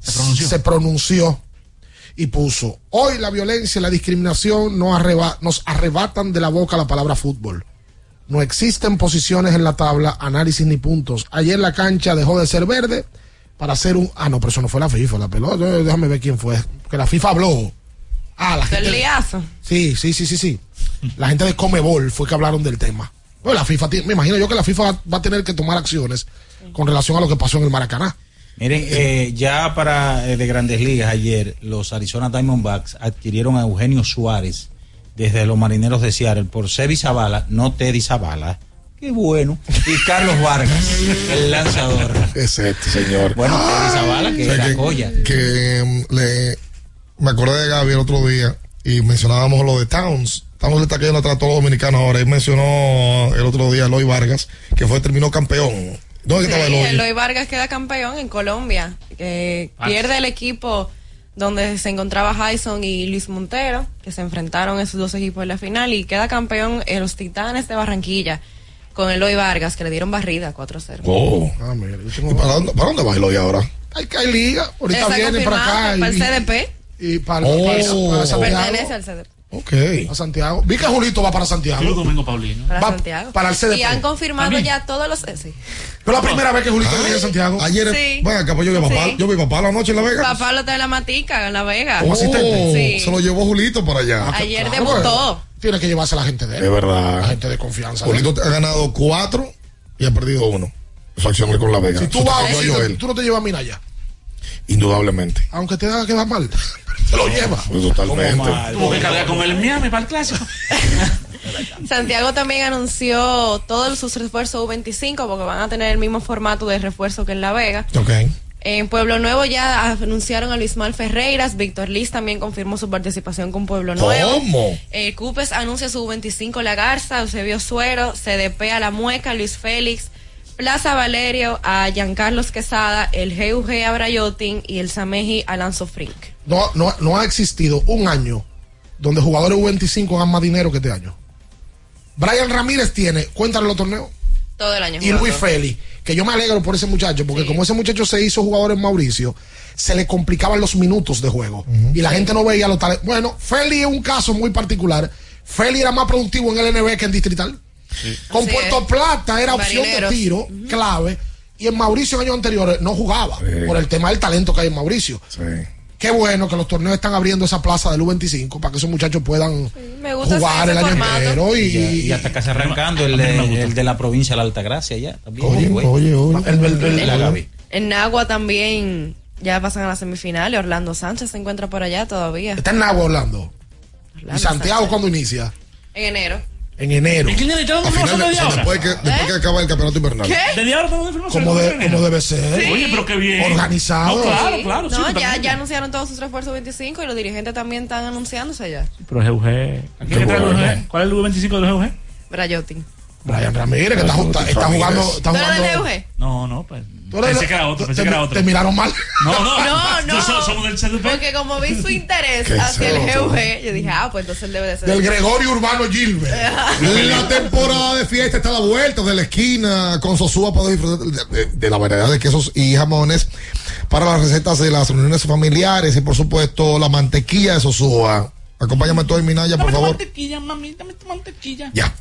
se pronunció. y puso, hoy la violencia y la discriminación no arreba- nos arrebatan de la boca la palabra fútbol. No existen posiciones en la tabla, análisis ni puntos. Ayer la cancha dejó de ser verde para hacer un... Ah, no, pero eso no fue la FIFA, la pelota. Déjame ver quién fue. Que la FIFA habló. Ah, la gente... El liazo. Sí, sí, sí, sí, sí. La gente de Comebol fue que hablaron del tema. Bueno, la FIFA, me imagino yo que la FIFA va a tener que tomar acciones con relación a lo que pasó en el Maracaná. Miren, eh, ya para eh, de Grandes Ligas ayer, los Arizona Diamondbacks adquirieron a Eugenio Suárez desde los Marineros de Seattle por Sebi Zavala, no Teddy Zavala. Qué bueno. Y Carlos Vargas, el lanzador. Es este señor. Bueno, Teddy Zavala, que O sea, era que- joya. Que mm, le, me acordé de Gaby el otro día y mencionábamos lo de Towns. Towns le está cayendo atrás a todos los dominicanos ahora. Él mencionó el otro día a Eloy Vargas, que fue terminó campeón. ¿Dónde Sí, estaba Eloy? Eloy Vargas queda campeón en Colombia. que Ah. pierde el equipo donde se encontraba Hyson y Luis Montero, que se enfrentaron esos dos equipos en la final, y queda campeón en los Titanes de Barranquilla con Eloy Vargas, que le dieron barrida 4-0. Oh. Ah, mira, yo ¿Y tengo- para, dónde, ¿Para dónde va Eloy ahora? Hay que hay liga. Ahorita Está viene para acá. confirmado para el CDP. Y para, Oh. para- para. Pertenece al CDP. Ok. A Santiago. Vi que Julito va para Santiago. Julio Domingo Paulino. Para Va Santiago. para el CDP. Y han confirmado También. ya todos los. eh, sí. Fue la primera vez que Julito venía a Santiago. Ayer, Sí. bueno, acá pues yo vi a papá, Sí. yo vi a papá la noche en La Vega. Papá lo trae la matica en La Vega. Como asistente. Sí. Se lo llevó Julito para allá. Ayer Claro, debutó. pues, Tiene que llevarse a la gente de él. Es verdad. La gente de confianza. Julito ha ganado cuatro y ha perdido uno. Su acción con La Vega. Si tú vas, tú no te llevas a Minaya. Indudablemente. Aunque te haga quedar mal. Te lo llevas. Pues totalmente. Tuvo que cargar con el Miami para el clásico. Santiago también anunció todos sus refuerzos U25 porque van a tener el mismo formato de refuerzo que en La Vega. Ok. En Pueblo Nuevo ya anunciaron a Luis Mal Ferreiras. Víctor Liz también confirmó su participación con Pueblo Nuevo. ¿Cómo? Eh, Cupes anuncia su U25 La Garza, Eusebio Suero, CDP a La Mueca, Luis Félix, Plaza Valerio a Giancarlos Quesada, el GUG a Brayotin y el Sameji a Lanzo Frink. No, no, no ha existido un año donde jugadores U25 hagan más dinero que este año. Brian Ramírez tiene, cuéntale los torneos. Todo el año. Y. Luis Félix, que yo me alegro por ese muchacho, porque como ese muchacho se hizo jugador en Mauricio, se le complicaban los minutos de juego. Y la gente no veía los talentos. Bueno, Félix es un caso muy particular. Félix era más productivo en el NB que en Distrital. Con Así Puerto es. Plata era opción de tiro clave. Y en Mauricio en años anteriores no jugaba por el tema del talento que hay en Mauricio. Sí. Qué bueno que los torneos están abriendo esa plaza del U25 para que esos muchachos puedan jugar el año formato. entero. Y, Y, ya- y hasta casi arrancando el, de- el de la provincia de la Altagracia ya. También, Oye, güey. oye, oye. El- el- el- La. En Nagua también ya pasan a las semifinales. Orlando Sánchez se encuentra por allá todavía. Está en Nagua, Orlando. Orlando ¿Y Santiago Sánchez. cuando inicia? En enero. En enero. ¿Y quién le echó A una finales- media o sea, hora? después que, después que acaba el campeonato invernal. ¿Qué? ¿De ahora tengo información? Como, de- ¿Cómo como debe ser. Oye, pero qué bien. Organizado. No, claro, Sí. claro. sí, No, ya, totalmente. ya anunciaron todos sus refuerzos 25 y los dirigentes también están anunciándose ya. Pero GUG. ¿A quién Qué trae. UG? ¿Cuál es el U25 de los GUG? Brayotin. Brian Ramírez, que está, está- está jugando. Está ¿Tú eres del jugando GUG? No, no, pues. Tú Pensé que era otro, pensé te- que era otro. Te miraron mal. No, no, No, no. Somos del CDP. Porque como vi su interés ¿Qué es hacia el? GUG, yo dije, ah, pues entonces él debe de ser. Del Gregorio Urbano Gilbert. La temporada de fiesta está a la vuelta de la esquina. Con Sosúa puedes disfrutar de, de- de la variedad de quesos y jamones para las recetas de las reuniones familiares y por supuesto la mantequilla de Sosúa. Acompáñame todo en Minaya, por favor. mantequilla, mami, dame tu mantequilla. Ya.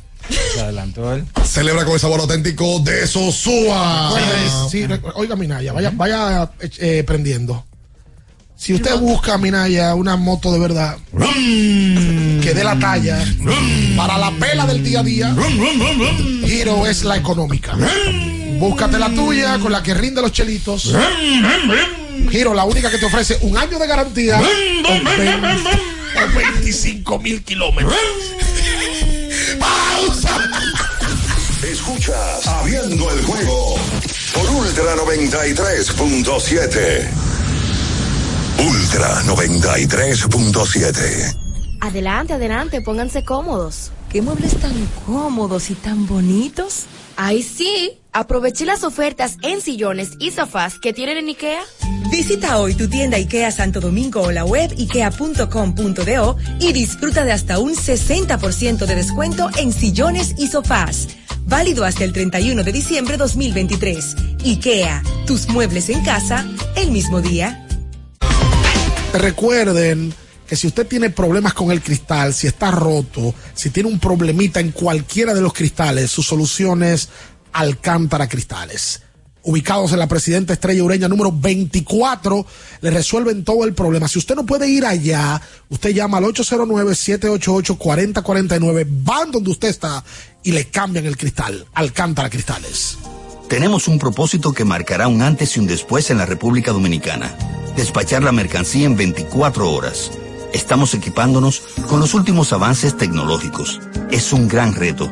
Se adelantó él. Celebra con el sabor auténtico de Sosúa. Sí, rec- oiga, Minaya, vaya, vaya eh, prendiendo. Si usted busca, Minaya, una moto de verdad que dé la talla para la pela del día a día, Giro es la económica. Búscate la tuya con la que rinde los chelitos. Giro, la única que te ofrece un año de garantía o 25 mil kilómetros. Escuchas Abriendo el juego por Ultra 93.7. Ultra 93.7. Adelante, adelante, pónganse cómodos. ¿Qué muebles tan cómodos y tan bonitos? Ay, sí. Aproveché las ofertas en sillones y sofás que tienen en IKEA. Visita hoy tu tienda IKEA Santo Domingo o la web ikea.com.do y disfruta de hasta un 60% de descuento en sillones y sofás. Válido hasta el 31 de diciembre 2023. IKEA, tus muebles en casa el mismo día. Recuerden que si usted tiene problemas con el cristal, si está roto, si tiene un problemita en cualquiera de los cristales, su solución es Alcántara Cristales. Ubicados en la Presidenta Estrella Ureña número 24, le resuelven todo el problema. Si usted no puede ir allá, usted llama al 809-788-4049, van donde usted está y le cambian el cristal. Alcántara Cristales. Tenemos un propósito que marcará un antes y un después en la República Dominicana. Despachar la mercancía en 24 horas. Estamos equipándonos con los últimos avances tecnológicos. Es un gran reto,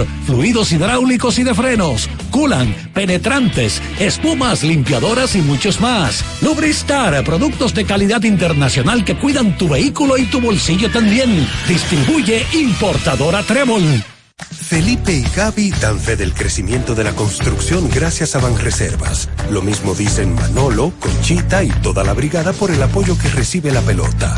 fluidos hidráulicos y de frenos, culan, penetrantes, espumas, limpiadoras y muchos más. Lubristar, productos de calidad internacional que cuidan tu vehículo y tu bolsillo también. Distribuye importadora Trébol. Felipe y Gaby dan fe del crecimiento de la construcción gracias a Banreservas. Lo mismo dicen Manolo, Conchita y toda la brigada por el apoyo que recibe la pelota.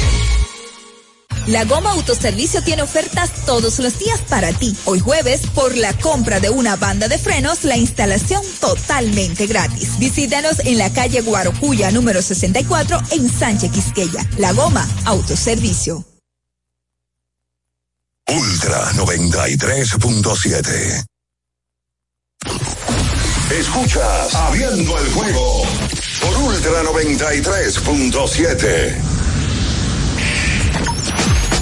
La Goma Autoservicio tiene ofertas todos los días para ti. Hoy jueves, por la compra de una banda de frenos, la instalación totalmente gratis. Visítanos en la calle Guarocuya número 64 en Sánchez Quisqueya. La Goma Autoservicio. Ultra 93.7. Escuchas Abriendo el juego por Ultra 93.7.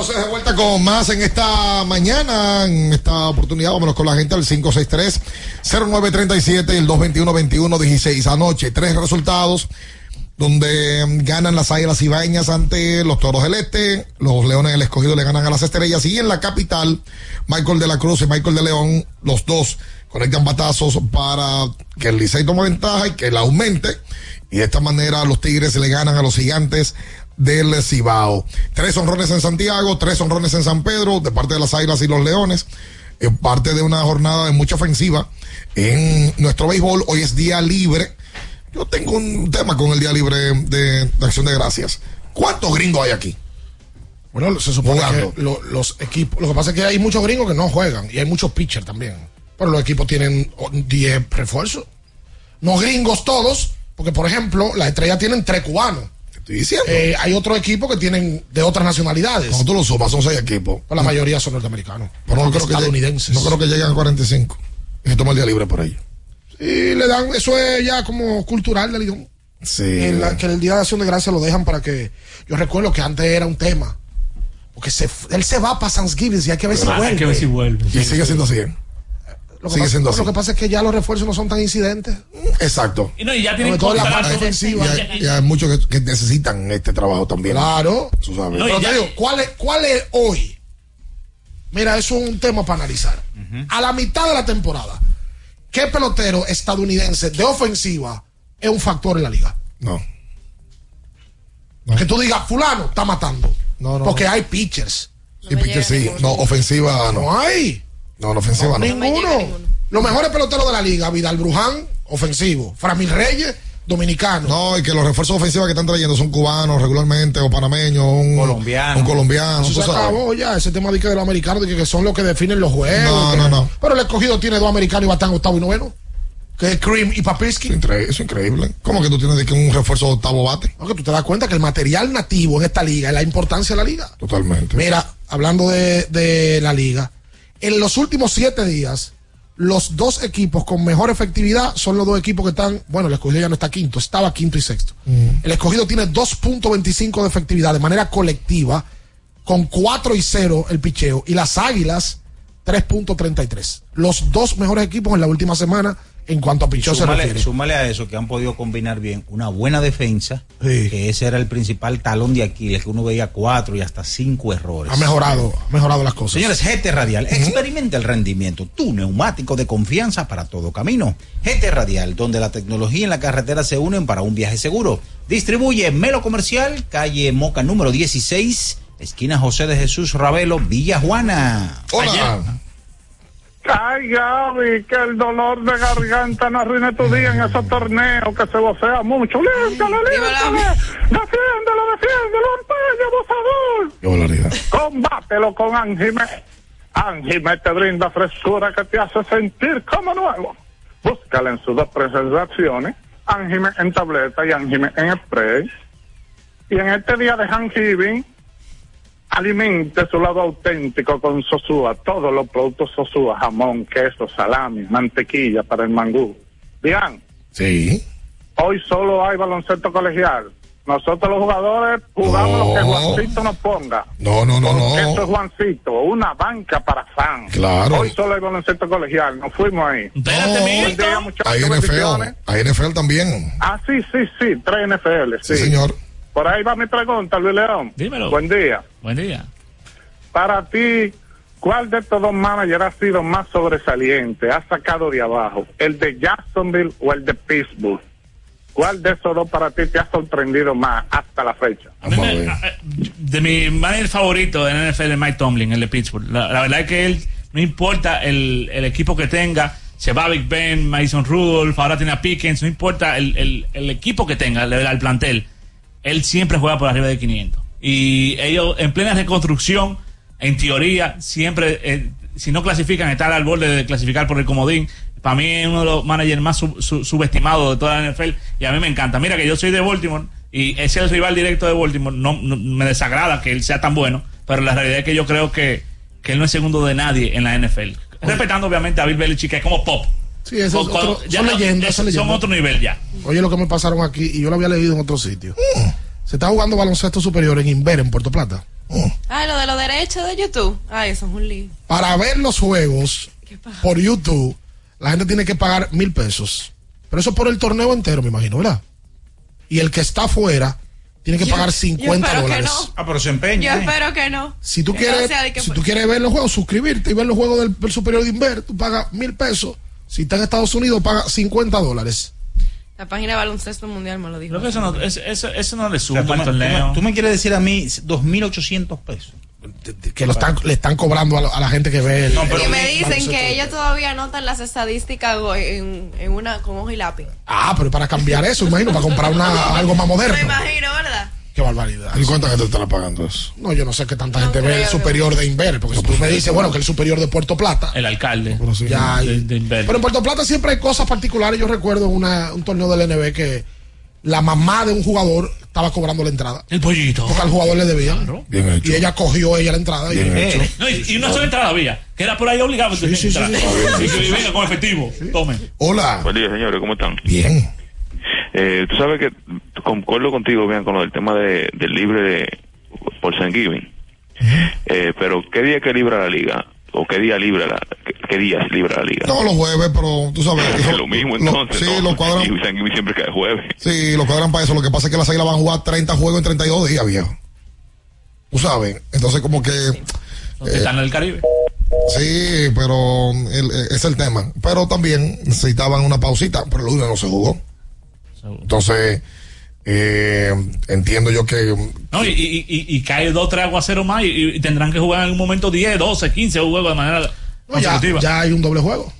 Entonces de vuelta con más en esta mañana, en esta oportunidad, vámonos con la gente al 563-0937 y el 221-2116. Anoche, tres resultados donde mm, ganan las águilas ibaeñas ante los toros del este, los leones del escogido le ganan a las estrellas y en la capital, Michael de la Cruz y Michael de León, los dos conectan batazos para que el Licey tome ventaja y que la aumente. Y de esta manera los Tigres le ganan a los gigantes del Cibao. Tres honrones en Santiago, tres honrones en San Pedro, de parte de las Águilas y los Leones. En parte de una jornada de mucha ofensiva en nuestro béisbol. Hoy es día libre. Yo tengo un tema con el día libre de, de acción de gracias. ¿Cuántos gringos hay aquí? Bueno, se supone Jugando. que lo- los equipos. Lo que pasa es que hay muchos gringos que no juegan y hay muchos pitchers también. Pero los equipos tienen oh, 10 refuerzos. No gringos todos, porque por ejemplo, las estrellas tienen tres cubanos. Estoy diciendo. Eh, hay otros equipos que tienen de otras nacionalidades. Cuando tú lo sumas, son seis equipos. Pues la mayoría son norteamericanos. Pero no creo, que estadounidenses. no creo que lleguen a 45. Y se toma el día libre por ellos. Y le dan, eso es ya como cultural del idioma. Sí. En la- que el día de acción de gracia lo dejan para que. Yo recuerdo que antes era un tema. Porque se, él se va para Thanksgiving y hay que ver si Ah, hay vuelve. que ver si vuelve. Y sigue siendo así. Lo que, sigue pasa, siendo así. lo que pasa es que ya los refuerzos no son tan incidentes. Exacto. Y no, y ya tienen en la parte ofensiva. Y hay, y hay muchos que, que necesitan este trabajo también. Claro. Tú sabes. No, Pero te digo, ¿cuál es, ¿cuál es hoy? Mira, eso es un tema para analizar. A la mitad de la temporada, ¿qué pelotero estadounidense de ofensiva es un factor en la liga? No. Que tú digas, fulano está matando. No, no. Porque hay pitchers. Y pitcher sí. No, ofensiva no. No hay. No, la ofensiva no. Ninguno. Los mejores peloteros de la liga, Vidal Bruján, ofensivo. Framil Reyes, dominicano. No, y que los refuerzos ofensivos que están trayendo son cubanos regularmente, o panameños, un Colombiano. Un colombiano. Eso se acabó ya, ese tema de que de los americanos, de que, que son los que definen los juegos. No, no, no. Pero el escogido tiene dos americanos y batán octavo y noveno. Que es Cream y Papirski. Eso es increíble. ¿Cómo que tú tienes de que un refuerzo de octavo bate? No, que tú te das cuenta que el material nativo en esta liga es la importancia de la liga. Totalmente. Mira, hablando de, de la liga, en los últimos siete días, los dos equipos con mejor efectividad son los dos equipos que están, bueno, el escogido ya no está quinto, estaba quinto y sexto. El escogido tiene 2.25 de efectividad de manera colectiva, con 4 y 0 el picheo, y las águilas 3.33. Los dos mejores equipos en la última semana en cuanto a picheo se refiere. súmale a eso que han podido combinar bien una buena defensa, que ese era el principal talón de Aquiles, que uno veía cuatro y hasta cinco errores. Ha mejorado, ha mejorado las cosas. Señores, GT Radial, experimenta el rendimiento, tu neumático de confianza para todo camino. GT Radial, donde la tecnología y la carretera se unen para un viaje seguro. Distribuye Melo Comercial, calle Moca número 16, esquina José de Jesús Ravelo, Villa Juana. Hola. Ay, Gaby, que el dolor de garganta no arruine tu día en esos torneos que se vocea mucho. ¡Límpialo, límpialo! ¡Defiéndelo, defiéndelo, empeño, abusador! Qué. Combátelo con Angime. Angime te brinda frescura que te hace sentir como nuevo. Búscala en sus dos presentaciones, Angime en tableta y Angime en spray. Y en este día de Thanksgiving, alimente su lado auténtico con Sosúa, todos los productos Sosúa, jamón, queso, salami, mantequilla para el mangú. Bien, Sí. hoy solo hay baloncesto colegial. Nosotros los jugadores jugamos lo que Juancito nos ponga. No, no, no, no. Esto es Juancito, una banca para fans. Claro. Hoy solo hay baloncesto colegial, nos fuimos ahí. Espérate, muchachos, Hay. NFL. Hay NFL también. Ah, sí, sí, sí, tres NFL, sí. Sí, señor. Por ahí va mi pregunta, Luis León. Dímelo. Buen día. Buen día. Para ti, ¿cuál de estos dos managers ha sido más sobresaliente? ¿Ha sacado de abajo? ¿El de Jacksonville o el de Pittsburgh? ¿Cuál de esos dos para ti te ha sorprendido más hasta la fecha? A mí me- a- a- de mi manager favorito en NFL es Mike Tomlin, el de Pittsburgh. La, la verdad es que él, no importa el, el equipo que tenga, se va Big Ben, Mason Rudolph, ahora tiene a Pickens, no importa el, el- el equipo que tenga, el, el plantel, él siempre juega por arriba de 500. Y ellos, en plena reconstrucción, en teoría, siempre, eh, si no clasifican, están al borde de clasificar por el comodín. Para mí es uno de los managers más sub- su- subestimados de toda la NFL y a mí me encanta. Mira que yo soy de Baltimore y es el rival directo de Baltimore. No, no- me desagrada que él sea tan bueno, pero la realidad es que yo creo que, que él no es segundo de nadie en la NFL. Respetando obviamente a Bill Belichick, que es como pop. Sí, eso es Con- con- otro- ya son no- leyendas, son otro nivel ya. Oye, lo que me pasaron aquí, y yo lo había leído en otro sitio. Se está jugando baloncesto superior en Inver, en Puerto Plata. Ay, lo de los derechos de YouTube. Ay, eso es un lío. Para ver los juegos por YouTube, la gente tiene que pagar mil pesos. Pero eso por el torneo entero, me imagino, ¿verdad? Y el que está afuera tiene que Yo- pagar yo 50 espero que dólares. no. Ah, pero se Yo empeña. ¿eh? espero que no. Si tú Que quieres, no si tú quieres ver los juegos, suscribirte y ver los juegos del, del superior de Inver, tú pagas mil pesos. Si está en Estados Unidos, paga 50 dólares. La página de baloncesto mundial me lo dijo. Creo que eso no, eso, eso, eso no le O suma sea, tú, al me, tú torneo. me- tú me quieres decir a mí 2.800 pesos. Que lo están, le están cobrando a, la- a la gente que ve el, No, pero- y me dicen que ellos todavía anotan las estadísticas en, en una con hoja y lápiz. Ah, pero para cambiar eso, imagino, para comprar una, algo más moderno. Me imagino, ¿verdad? Qué barbaridad. ¿Y cuánta gente te estará pagando eso? No, yo no sé qué tanta gente ve el superior de Inver, porque si tú me dices, bueno, que el superior de Puerto Plata, El alcalde. ya hay- de- de Inver. Pero en Puerto Plata siempre hay cosas particulares. Yo recuerdo una, un torneo del NB que la mamá de un jugador estaba cobrando la entrada. El pollito. Porque al jugador le debían. Bien hecho. Y ella cogió ella la entrada. Bien y, hecho. No, y, y una sola entrada había, que era por ahí obligado. Sí, sí, sí, sí. Y que venga con efectivo. Tome. Hola. Buen día, señores, ¿cómo están? Bien. Eh, tú sabes que concuerdo contigo, bien, con lo del tema de, del libre de, por Thanksgiving. Eh, pero, ¿qué día que libra la liga? ¿O qué día libra la, qué, qué días libra la liga? No, los jueves, pero tú sabes. Es eso- lo mismo lo- entonces. sí, ¿no? lo cuadran. Y Thanksgiving siempre cae jueves. Sí, lo cuadran para eso. Lo que pasa es que las águilas van a jugar 30 juegos en 32 días, viejo. Tú sabes. Entonces, como que. Los Titanes del Caribe. Sí, pero el- eh, es el tema. Pero también necesitaban una pausita, pero el lunes no se jugó. Entonces, eh, entiendo yo que. No, y, y, y, y cae dos, tres aguaceros más y, y tendrán que jugar en algún momento 10, 12, 15 juegos de manera No, ya, ya hay un doble juego.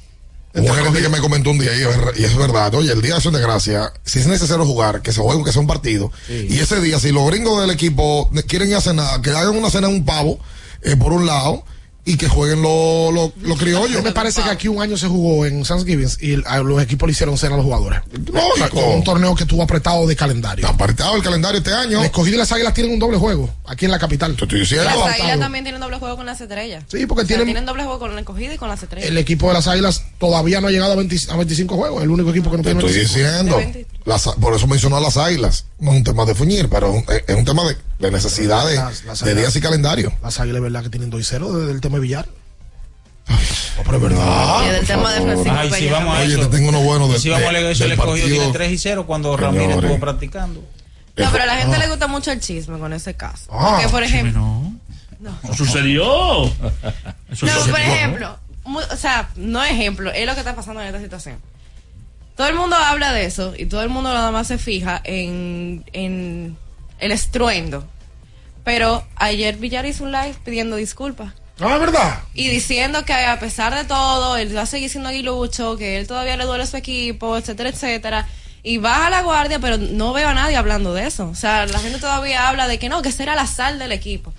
Hubo gente que me comentó un día y es ver- y es verdad, oye, el día de acción de gracia, si es necesario jugar, que se juegue, que sea un partido, y ese día, si los gringos del equipo quieren ir a cenar, que hagan una cena en un pavo, eh, por un lado, y que jueguen los los los A criollos. me parece que aquí un año se jugó en Thanksgiving y a los equipos le hicieron cena a los jugadores. Lógico. Un torneo que estuvo apretado de calendario. Está apretado el calendario este año. El escogido y las águilas tienen un doble juego aquí en la capital. Te estoy diciendo. Las águilas también tienen doble juego con las estrellas. Sí, porque O sea, tienen- tienen doble juego con el escogido y con las estrellas. El equipo de las águilas todavía no ha llegado a, 20 a 25 juegos. El único equipo que no Te tiene estoy 25. diciendo. Las- por eso mencionó a las águilas. No es un tema de fuñir, pero es un, es un tema de, de necesidad de, Las- las de días y calendario. Las águilas, ¿verdad? Que tienen 2 y 0 desde el tema de Villar. No, pero es verdad. Y del tema de. Francisco Ay, si vamos a Oye, eso. te tengo uno bueno de, si vamos a de- leer eso, escogido tiene partido. 3 y 0 cuando Señores. Ramírez estuvo practicando. No, pero a la gente Ah. le gusta mucho el chisme con ese caso. Ah, Porque, por ejemplo, No. Eso sucedió. Eso no, sucedió. por ejemplo, o sea, no ejemplo, es lo que está pasando en esta situación. Todo el mundo habla de eso y todo el mundo nada más se fija en, en el estruendo. Pero ayer Villar hizo un live pidiendo disculpas. No, es verdad. Y diciendo que a pesar de todo, él va a seguir siendo aguilucho, que él todavía le duele a su equipo, etcétera, etcétera. Y baja la guardia, pero no veo a nadie hablando de eso. O sea, la gente todavía habla de que no, que será la sal del equipo.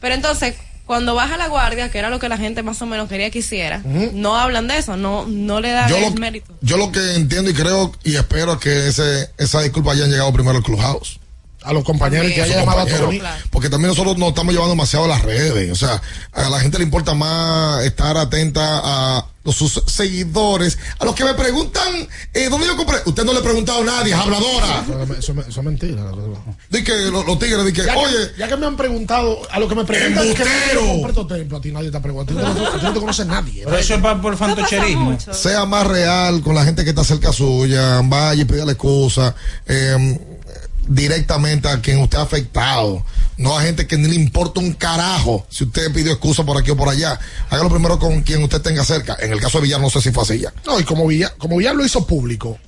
Pero entonces, cuando baja la guardia, que era lo que la gente más o menos quería que hiciera, no hablan de eso, no, no le dan Yo el lo, mérito. yo lo que entiendo y creo y espero es que ese, esa disculpa hayan llegado primero al Clubhouse. A los compañeros que A haya sus llamado a. Tony. Porque también nosotros nos estamos llevando demasiado a las redes. O sea, a la gente le importa más estar atenta a, sus seguidores, a los que me preguntan eh, dónde yo compré. Usted no le ha preguntado a nadie, es habladora. Eso, es mentira. Di que los, los tigres, di que, Ya, oye, que, ya que me han preguntado, a lo que me preguntan ¡Embustero! templo, a ti nadie te pregunta. A ti no, a ti no te conoce nadie. Pero eso es por fantocherismo. sea más real con la gente que está cerca suya, vaya y pídale cosas eh, directamente a quien usted ha afectado, no a gente que ni le importa un carajo si usted pidió excusa por aquí o por allá. Hágalo primero con quien usted tenga cerca. En el caso de Villar, no sé si fue así ya. No, y como Villar, como Villar lo hizo público,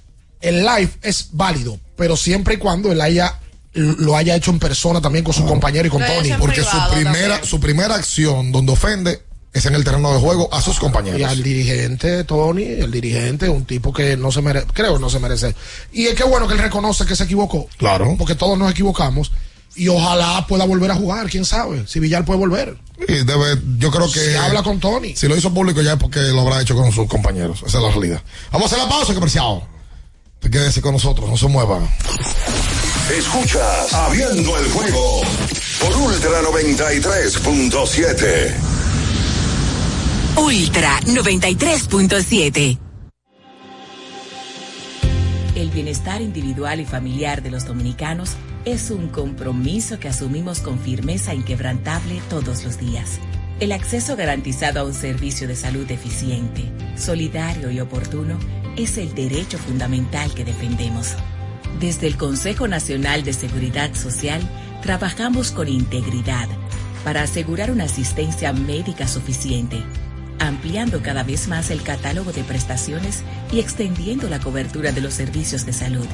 el live es válido, pero siempre y cuando él haya lo haya hecho en persona también con su compañero y con Tony. Porque su primera, su primera acción donde ofende es en el terreno de juego a sus compañeros. Y al dirigente, Tony, el dirigente, un tipo que no se merece, creo no se merece. Y es que bueno que él reconoce que se equivocó. Claro. Porque todos nos equivocamos. Y ojalá pueda volver a jugar, quién sabe. Si Villar puede volver. Y debe, yo creo que. Si habla con Tony. Si lo hizo público ya es porque lo habrá hecho con sus compañeros. Esa es la realidad. Vamos a hacer la pausa, comercial. Quédese con nosotros, no se mueva. Escuchas Abriendo el juego por Ultra 93.7. Ultra 93.7. El bienestar individual y familiar de los dominicanos es un compromiso que asumimos con firmeza inquebrantable todos los días. El acceso garantizado a un servicio de salud eficiente, solidario y oportuno es el derecho fundamental que defendemos. Desde el Consejo Nacional de Seguridad Social trabajamos con integridad para asegurar una asistencia médica suficiente, ampliando cada vez más el catálogo de prestaciones y extendiendo la cobertura de los servicios de salud,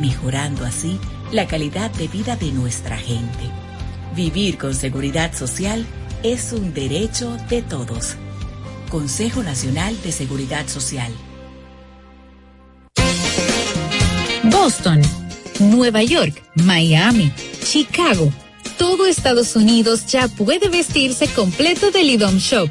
mejorando así la calidad de vida de nuestra gente. Vivir con seguridad social es un derecho de todos. Consejo Nacional de Seguridad Social. Boston, Nueva York, Miami, Chicago. Todo Estados Unidos ya puede vestirse completo del IDOM Shop.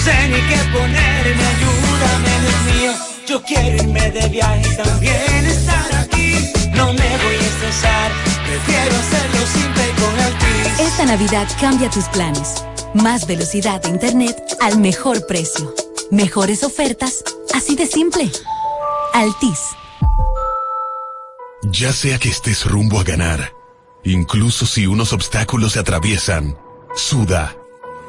No sé ni qué ponerme, ayúdame, Dios mío. Yo quiero irme de viaje y también estar aquí. No me voy a estresar, prefiero hacerlo simple y con Altis. Esta Navidad cambia tus planes. Más velocidad de internet al mejor precio. Mejores ofertas, así de simple. Altis. Ya sea que estés rumbo a ganar, incluso si unos obstáculos se atraviesan, suda,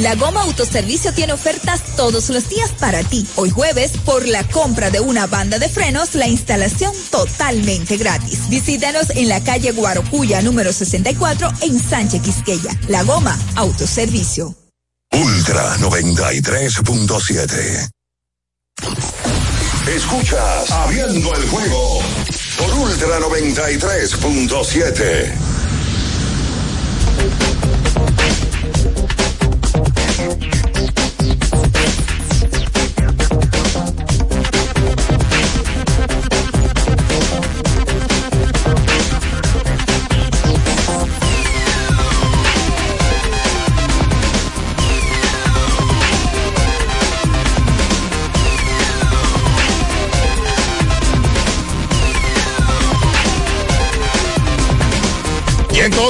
La Goma Autoservicio tiene ofertas todos los días para ti. Hoy jueves, por la compra de una banda de frenos, la instalación totalmente gratis. Visítanos en la calle Guarocuya número 64 en Sánchez Quisqueya. La Goma Autoservicio. Ultra 93.7. Escuchas Abriendo el juego por Ultra 93.7.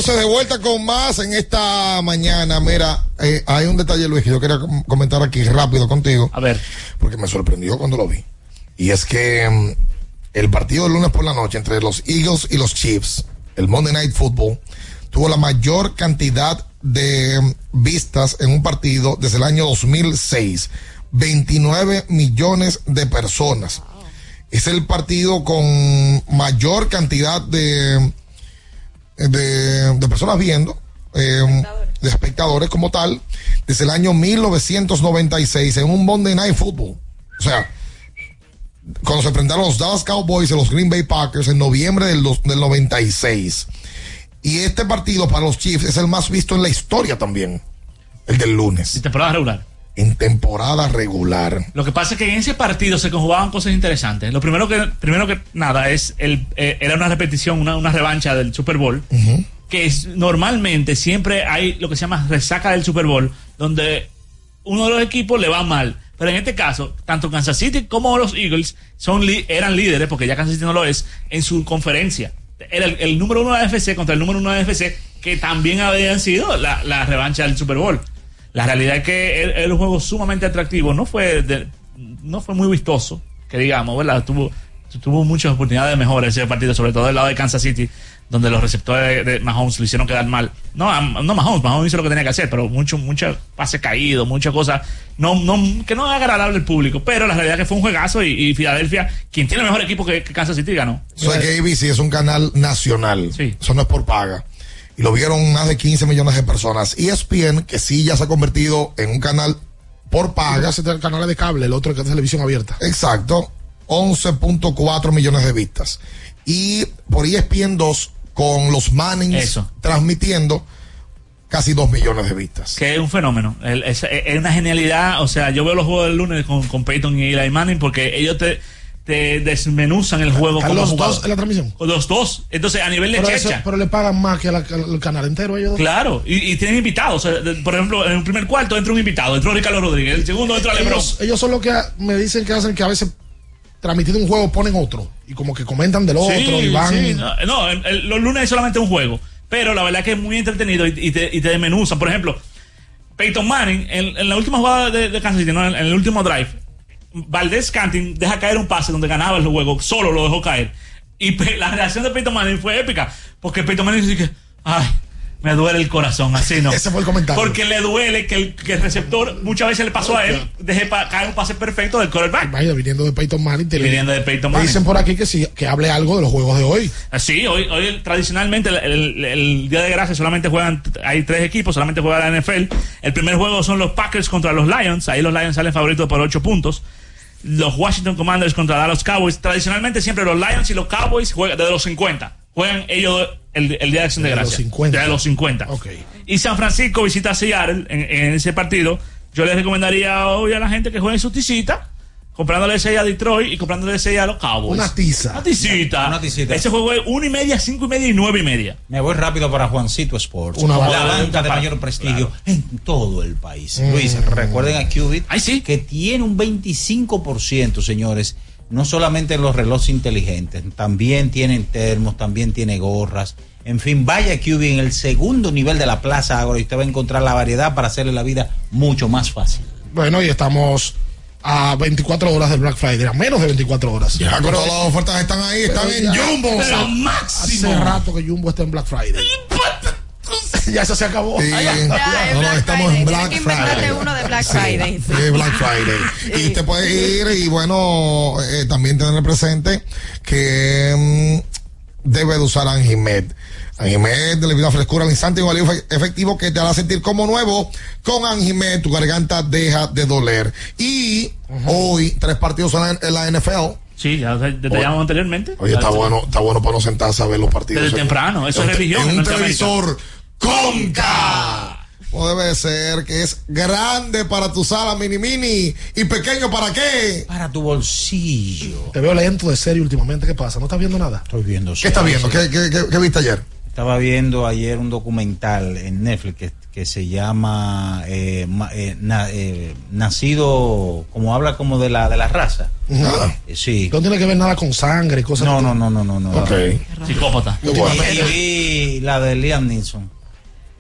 entonces de vuelta con más en esta mañana. Mira, eh, hay un detalle, Luis, que yo quería com- comentar aquí rápido contigo. A ver. Porque me sorprendió cuando lo vi. Y es que mm, el partido del lunes por la noche entre los Eagles y los Chiefs, el Monday Night Football, tuvo la mayor cantidad de mm, vistas en un partido desde el año 2006. 29 millones de personas. Es el partido con mayor cantidad de, de, de personas viendo, eh, de espectadores como tal, desde el año 1996 en un Monday Night Football. O sea, cuando se enfrentaron los Dallas Cowboys y los Green Bay Packers en noviembre del, del 96. Y este partido para los Chiefs es el más visto en la historia también, el del lunes. temporada regular. En temporada regular. Lo que pasa es que en ese partido se conjugaban cosas interesantes. Lo primero que, primero que nada es el, eh, era una repetición, una, una revancha del Super Bowl. Que es, normalmente siempre hay lo que se llama resaca del Super Bowl, donde uno de los equipos le va mal. Pero en este caso, tanto Kansas City como los Eagles son eran líderes, porque ya Kansas City no lo es, en su conferencia. Era el, el número uno de AFC contra el número uno de AFC, que también habían sido la, la revancha del Super Bowl. La realidad es que era un juego sumamente atractivo. No fue, de- no fue muy vistoso, que digamos, ¿verdad? Tuvo, tuvo muchas oportunidades de mejora ese partido, sobre todo del lado de Kansas City, donde los receptores de, Mahomes lo hicieron quedar mal. No, no Mahomes, Mahomes hizo lo que tenía que hacer, pero mucho, mucho pase caído, muchas cosas no, no, que no es agradable al público. Pero la realidad es que fue un juegazo y, y Filadelfia, quien tiene mejor equipo que, que Kansas City, ganó. Soy que ABC es un canal nacional. Eso no es por paga. Y lo vieron más de 15 millones de personas. ESPN, que sí ya se ha convertido en un canal por paga. Es el canal de cable, el otro que es televisión abierta. Exacto. 11.4 millones de vistas. Y por ESPN 2, con los Mannings Eso. transmitiendo casi 2 millones de vistas. Que es un fenómeno. Es una genialidad. O sea, yo veo los juegos del lunes con, con Peyton y Eli Manning porque ellos te, te desmenuzan el juego ¿Están como los dos en la transmisión? Los dos. Entonces, a nivel de Pero, eso- checha. pero le pagan más que al canal entero ellos. Claro, y, y tienen invitados. O sea, de- por ejemplo, en el primer cuarto entra un invitado, entró Ricardo Rodríguez, el segundo entra Lebron. ellos, ellos son los que me dicen que hacen que a veces transmitiendo un juego ponen otro y como que comentan del otro y van sí, no, no, el- el- los lunes es solamente un juego. Pero la verdad que es muy entretenido y, y te, y te desmenuzan. Por ejemplo, Peyton Manning, en, en la última jugada de, de Kansas City, ¿no? en, en el último drive, Valdés Canting deja caer un pase donde ganaba el juego, solo lo dejó caer. Y la reacción de Peyton Manning fue épica, porque Peyton Manning dice que, ay, me duele el corazón, así no. Ese fue el comentario. Porque le duele que el, que el receptor muchas veces le pasó a él, deje pa- caer un pase perfecto del quarterback. Imagina, viniendo de Peyton Manning. te- Viniendo de Peyton Manning. dicen por aquí que sí, que hable algo de los juegos de hoy. Sí, hoy, hoy tradicionalmente el, el- el Día de Gracia solamente juegan, hay tres equipos, solamente juega la NFL. El primer juego son los Packers contra los Lions, ahí los Lions salen favoritos por 8 puntos. Los Washington Commanders contra Dallas Cowboys. Tradicionalmente siempre los Lions y los Cowboys juegan de los 50. Juegan ellos el, el Día de Acción de, De los Gracia. 50. De los 50. Y San Francisco visita a Seattle en, en ese partido. Yo les recomendaría hoy a la gente que juegue su tisita, comprándole 6 a Detroit y comprándole 6 a los Cowboys. Una tiza. Una tisita. Una tisita. Ese juego es 1 y media, 5 y media y 9 y media. Me voy rápido para Juancito Sports. Una la banca de mayor prestigio en todo el país. Mm. Luis, recuerden a Qubit que tiene un 25%, señores. No solamente en los relojes inteligentes, también tienen termos, también tiene gorras. En fin, vaya a Qubit en el segundo nivel de la plaza ahora y usted va a encontrar la variedad para hacerle la vida mucho más fácil. Bueno, y estamos a 24 horas del Black Friday, a menos de 24 horas. Ya, con todas las ofertas están ahí, están Pero en ya- Jumbo. pero máximo. Hace rato que Jumbo está en Black Friday. ya eso se acabó. Sí. Ay, ya. No, no, estamos en Black que Friday. uno de Black Sí, Friday. sí, Black Friday. Y usted puede ir y bueno, eh, también tener presente que mm, debe de usar Anjimed. Anjimed le da frescura al instante y un alivio efe- efectivo que te hará sentir como nuevo. Con Anjimed tu garganta deja de doler. Y hoy tres partidos en la, NFL. Sí, ya detallamos anteriormente. Oye, está bueno, está bueno para no sentarse a ver los partidos. Desde temprano, eso es religión En un televisor Conca. Debe ser, que es grande para tu sala mini mini y pequeño para qué? Para tu bolsillo. Te veo lento de serie últimamente. ¿Qué pasa? ¿No estás viendo nada? Estoy viendo. ¿Qué estás viendo? ¿Qué, qué, qué- qué viste ayer? Estaba viendo ayer un documental en Netflix que, que se llama eh, ma- eh, na- eh, nacido como habla como de la de la raza. Nada. Eh, sí. No tiene que ver nada con sangre y cosas No, así. no, no, no, no, no. Ok. Psicópata. Bueno. Y, y la de Liam Neeson.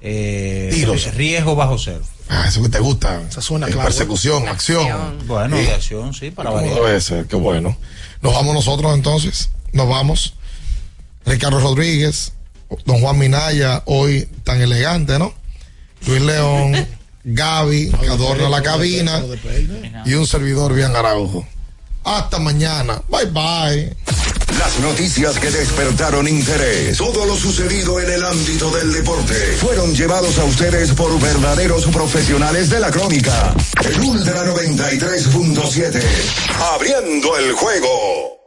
Eh, Tiros. Riesgo bajo cero. Ah, eso que te gusta. Esa suena Eh, claro. Persecución, acción. Bueno, Sí. de acción, sí, para ¿Cómo variar. debe ser? Qué bueno. Nos vamos nosotros entonces. Nos vamos. Ricardo Rodríguez, don Juan Minaya, hoy tan elegante, ¿no? Luis León, Gaby, que adorna la cabina, y un servidor bien Araujo. Hasta mañana. Bye bye. Las noticias que despertaron interés, todo lo sucedido en el ámbito del deporte, fueron llevados a ustedes por verdaderos profesionales de la crónica. El Ultra 93.7, abriendo el juego.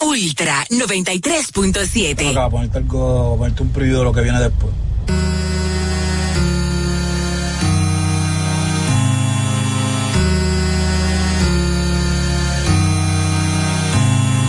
Ultra 93.7. Acá, ponerte algo, ponerte un preview de lo que viene después.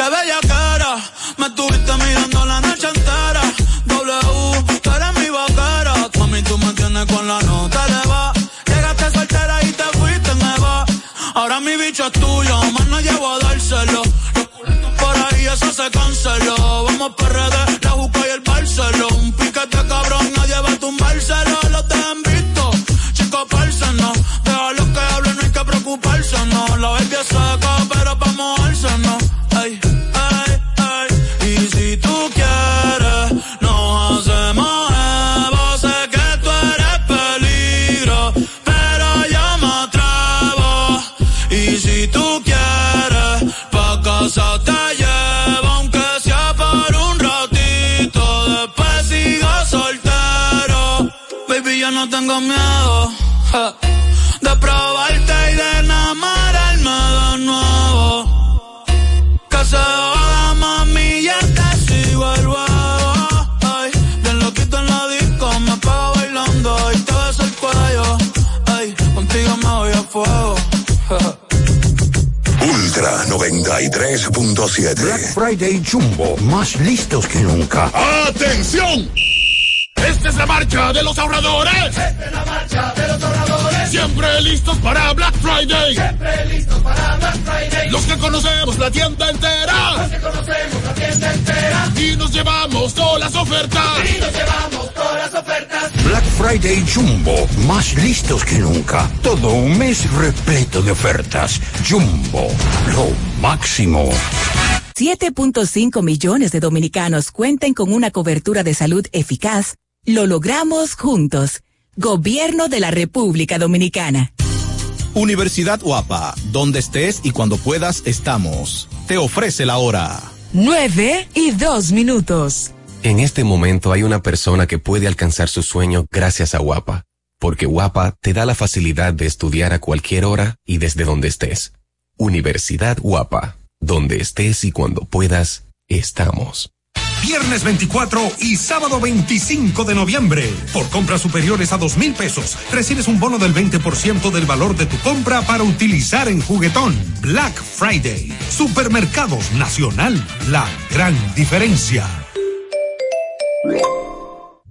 qué bella cara. Me estuviste mirando la noche entera. W, tú eres mi vaquera. Mami, tú me tienes con la nota elevada. Llegaste soltera y te fuiste, me va. Ahora mi bicho es tuyo, más no llevo a dárselo. Los culitos por ahí, eso se canceló. Vamos PRD, la Juca y el Barceló. Un piquete cabrón, nadie va a tumbárselo. Los dejan visto, chicos, no. Deja los que hablen, no hay que preocuparse, no. La baby yo no tengo miedo ja, de probarte y de enamorarme de nuevo. Que se joda, mami, ya te sigo el huevo. Ay, bien loquito en la disco, me pego bailando y te beso el cuello. Ay, contigo me voy a fuego. ja. Ultra 93.7. Black Friday Jumbo, más listos que nunca. ¡Atención! Esta es la marcha de los ahorradores. Esta es la marcha de los ahorradores. Siempre listos para Black Friday. Siempre listos para Black Friday. Los que conocemos la tienda entera. Los que conocemos la tienda entera. Y nos llevamos todas las ofertas. Y nos llevamos todas las ofertas. Black Friday Jumbo, más listos que nunca. Todo un mes repleto de ofertas. Jumbo, lo máximo. 7.5 millones de dominicanos cuenten con una cobertura de salud eficaz. Lo logramos juntos. Gobierno de la República Dominicana. Universidad Guapa, donde estés y cuando puedas estamos. Te ofrece la hora. 9 y 2 minutos. En este momento hay una persona que puede alcanzar su sueño gracias a Guapa, porque Guapa te da la facilidad de estudiar a cualquier hora y desde donde estés. Universidad Guapa, donde estés y cuando puedas, estamos. Viernes 24 y sábado 25 de noviembre. Por compras superiores a dos mil pesos, recibes un bono del 20% del valor de tu compra para utilizar en juguetón. Black Friday. Supermercados Nacional. La gran diferencia.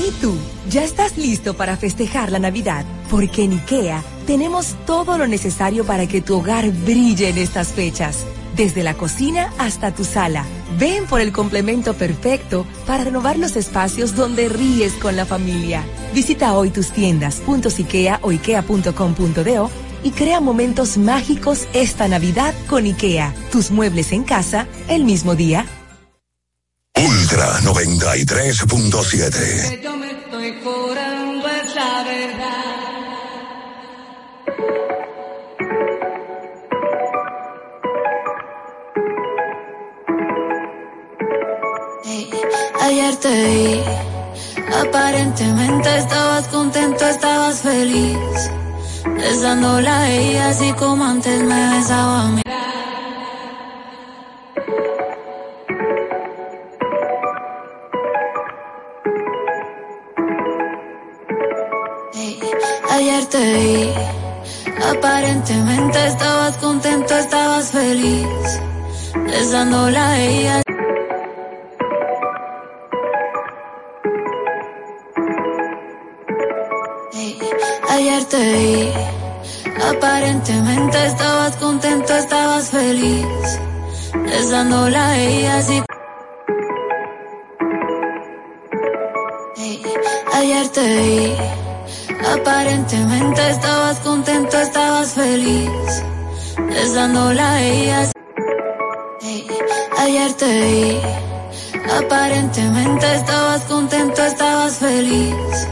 ¿Y tú? ¿Ya estás listo para festejar la Navidad? Porque en IKEA tenemos todo lo necesario para que tu hogar brille en estas fechas. Desde la cocina hasta tu sala. Ven por el complemento perfecto para renovar los espacios donde ríes con la familia. Visita hoy tus tiendas o ikea.com.do y crea momentos mágicos esta Navidad con IKEA. Tus muebles en casa el mismo día. Ultra 93.7. Yo me estoy curando es la verdad. Ayer te vi, aparentemente estabas contento, estabas feliz, besándola a ella así como antes me besaba a mí. Ayer te vi, aparentemente estabas contento, estabas feliz, besándola a ella. Ey, ayer te vi, aparentemente estabas contento, estabas feliz, besándola a ella así. Ey, ayer te vi, aparentemente estabas contento, estabas feliz, besándola a ella. así. Ey, ayer te vi, aparentemente estabas contento, estabas feliz,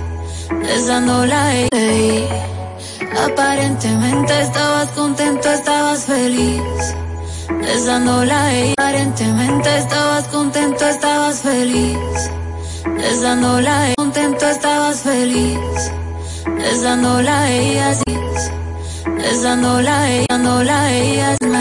besándola a ella. Vi, aparentemente estabas contento, estabas feliz, besándola a ella. Aparentemente estabas contento, estabas feliz, besándola a ella. Contento, estabas feliz, besándola ella. así. Besándola ella, besándola ella.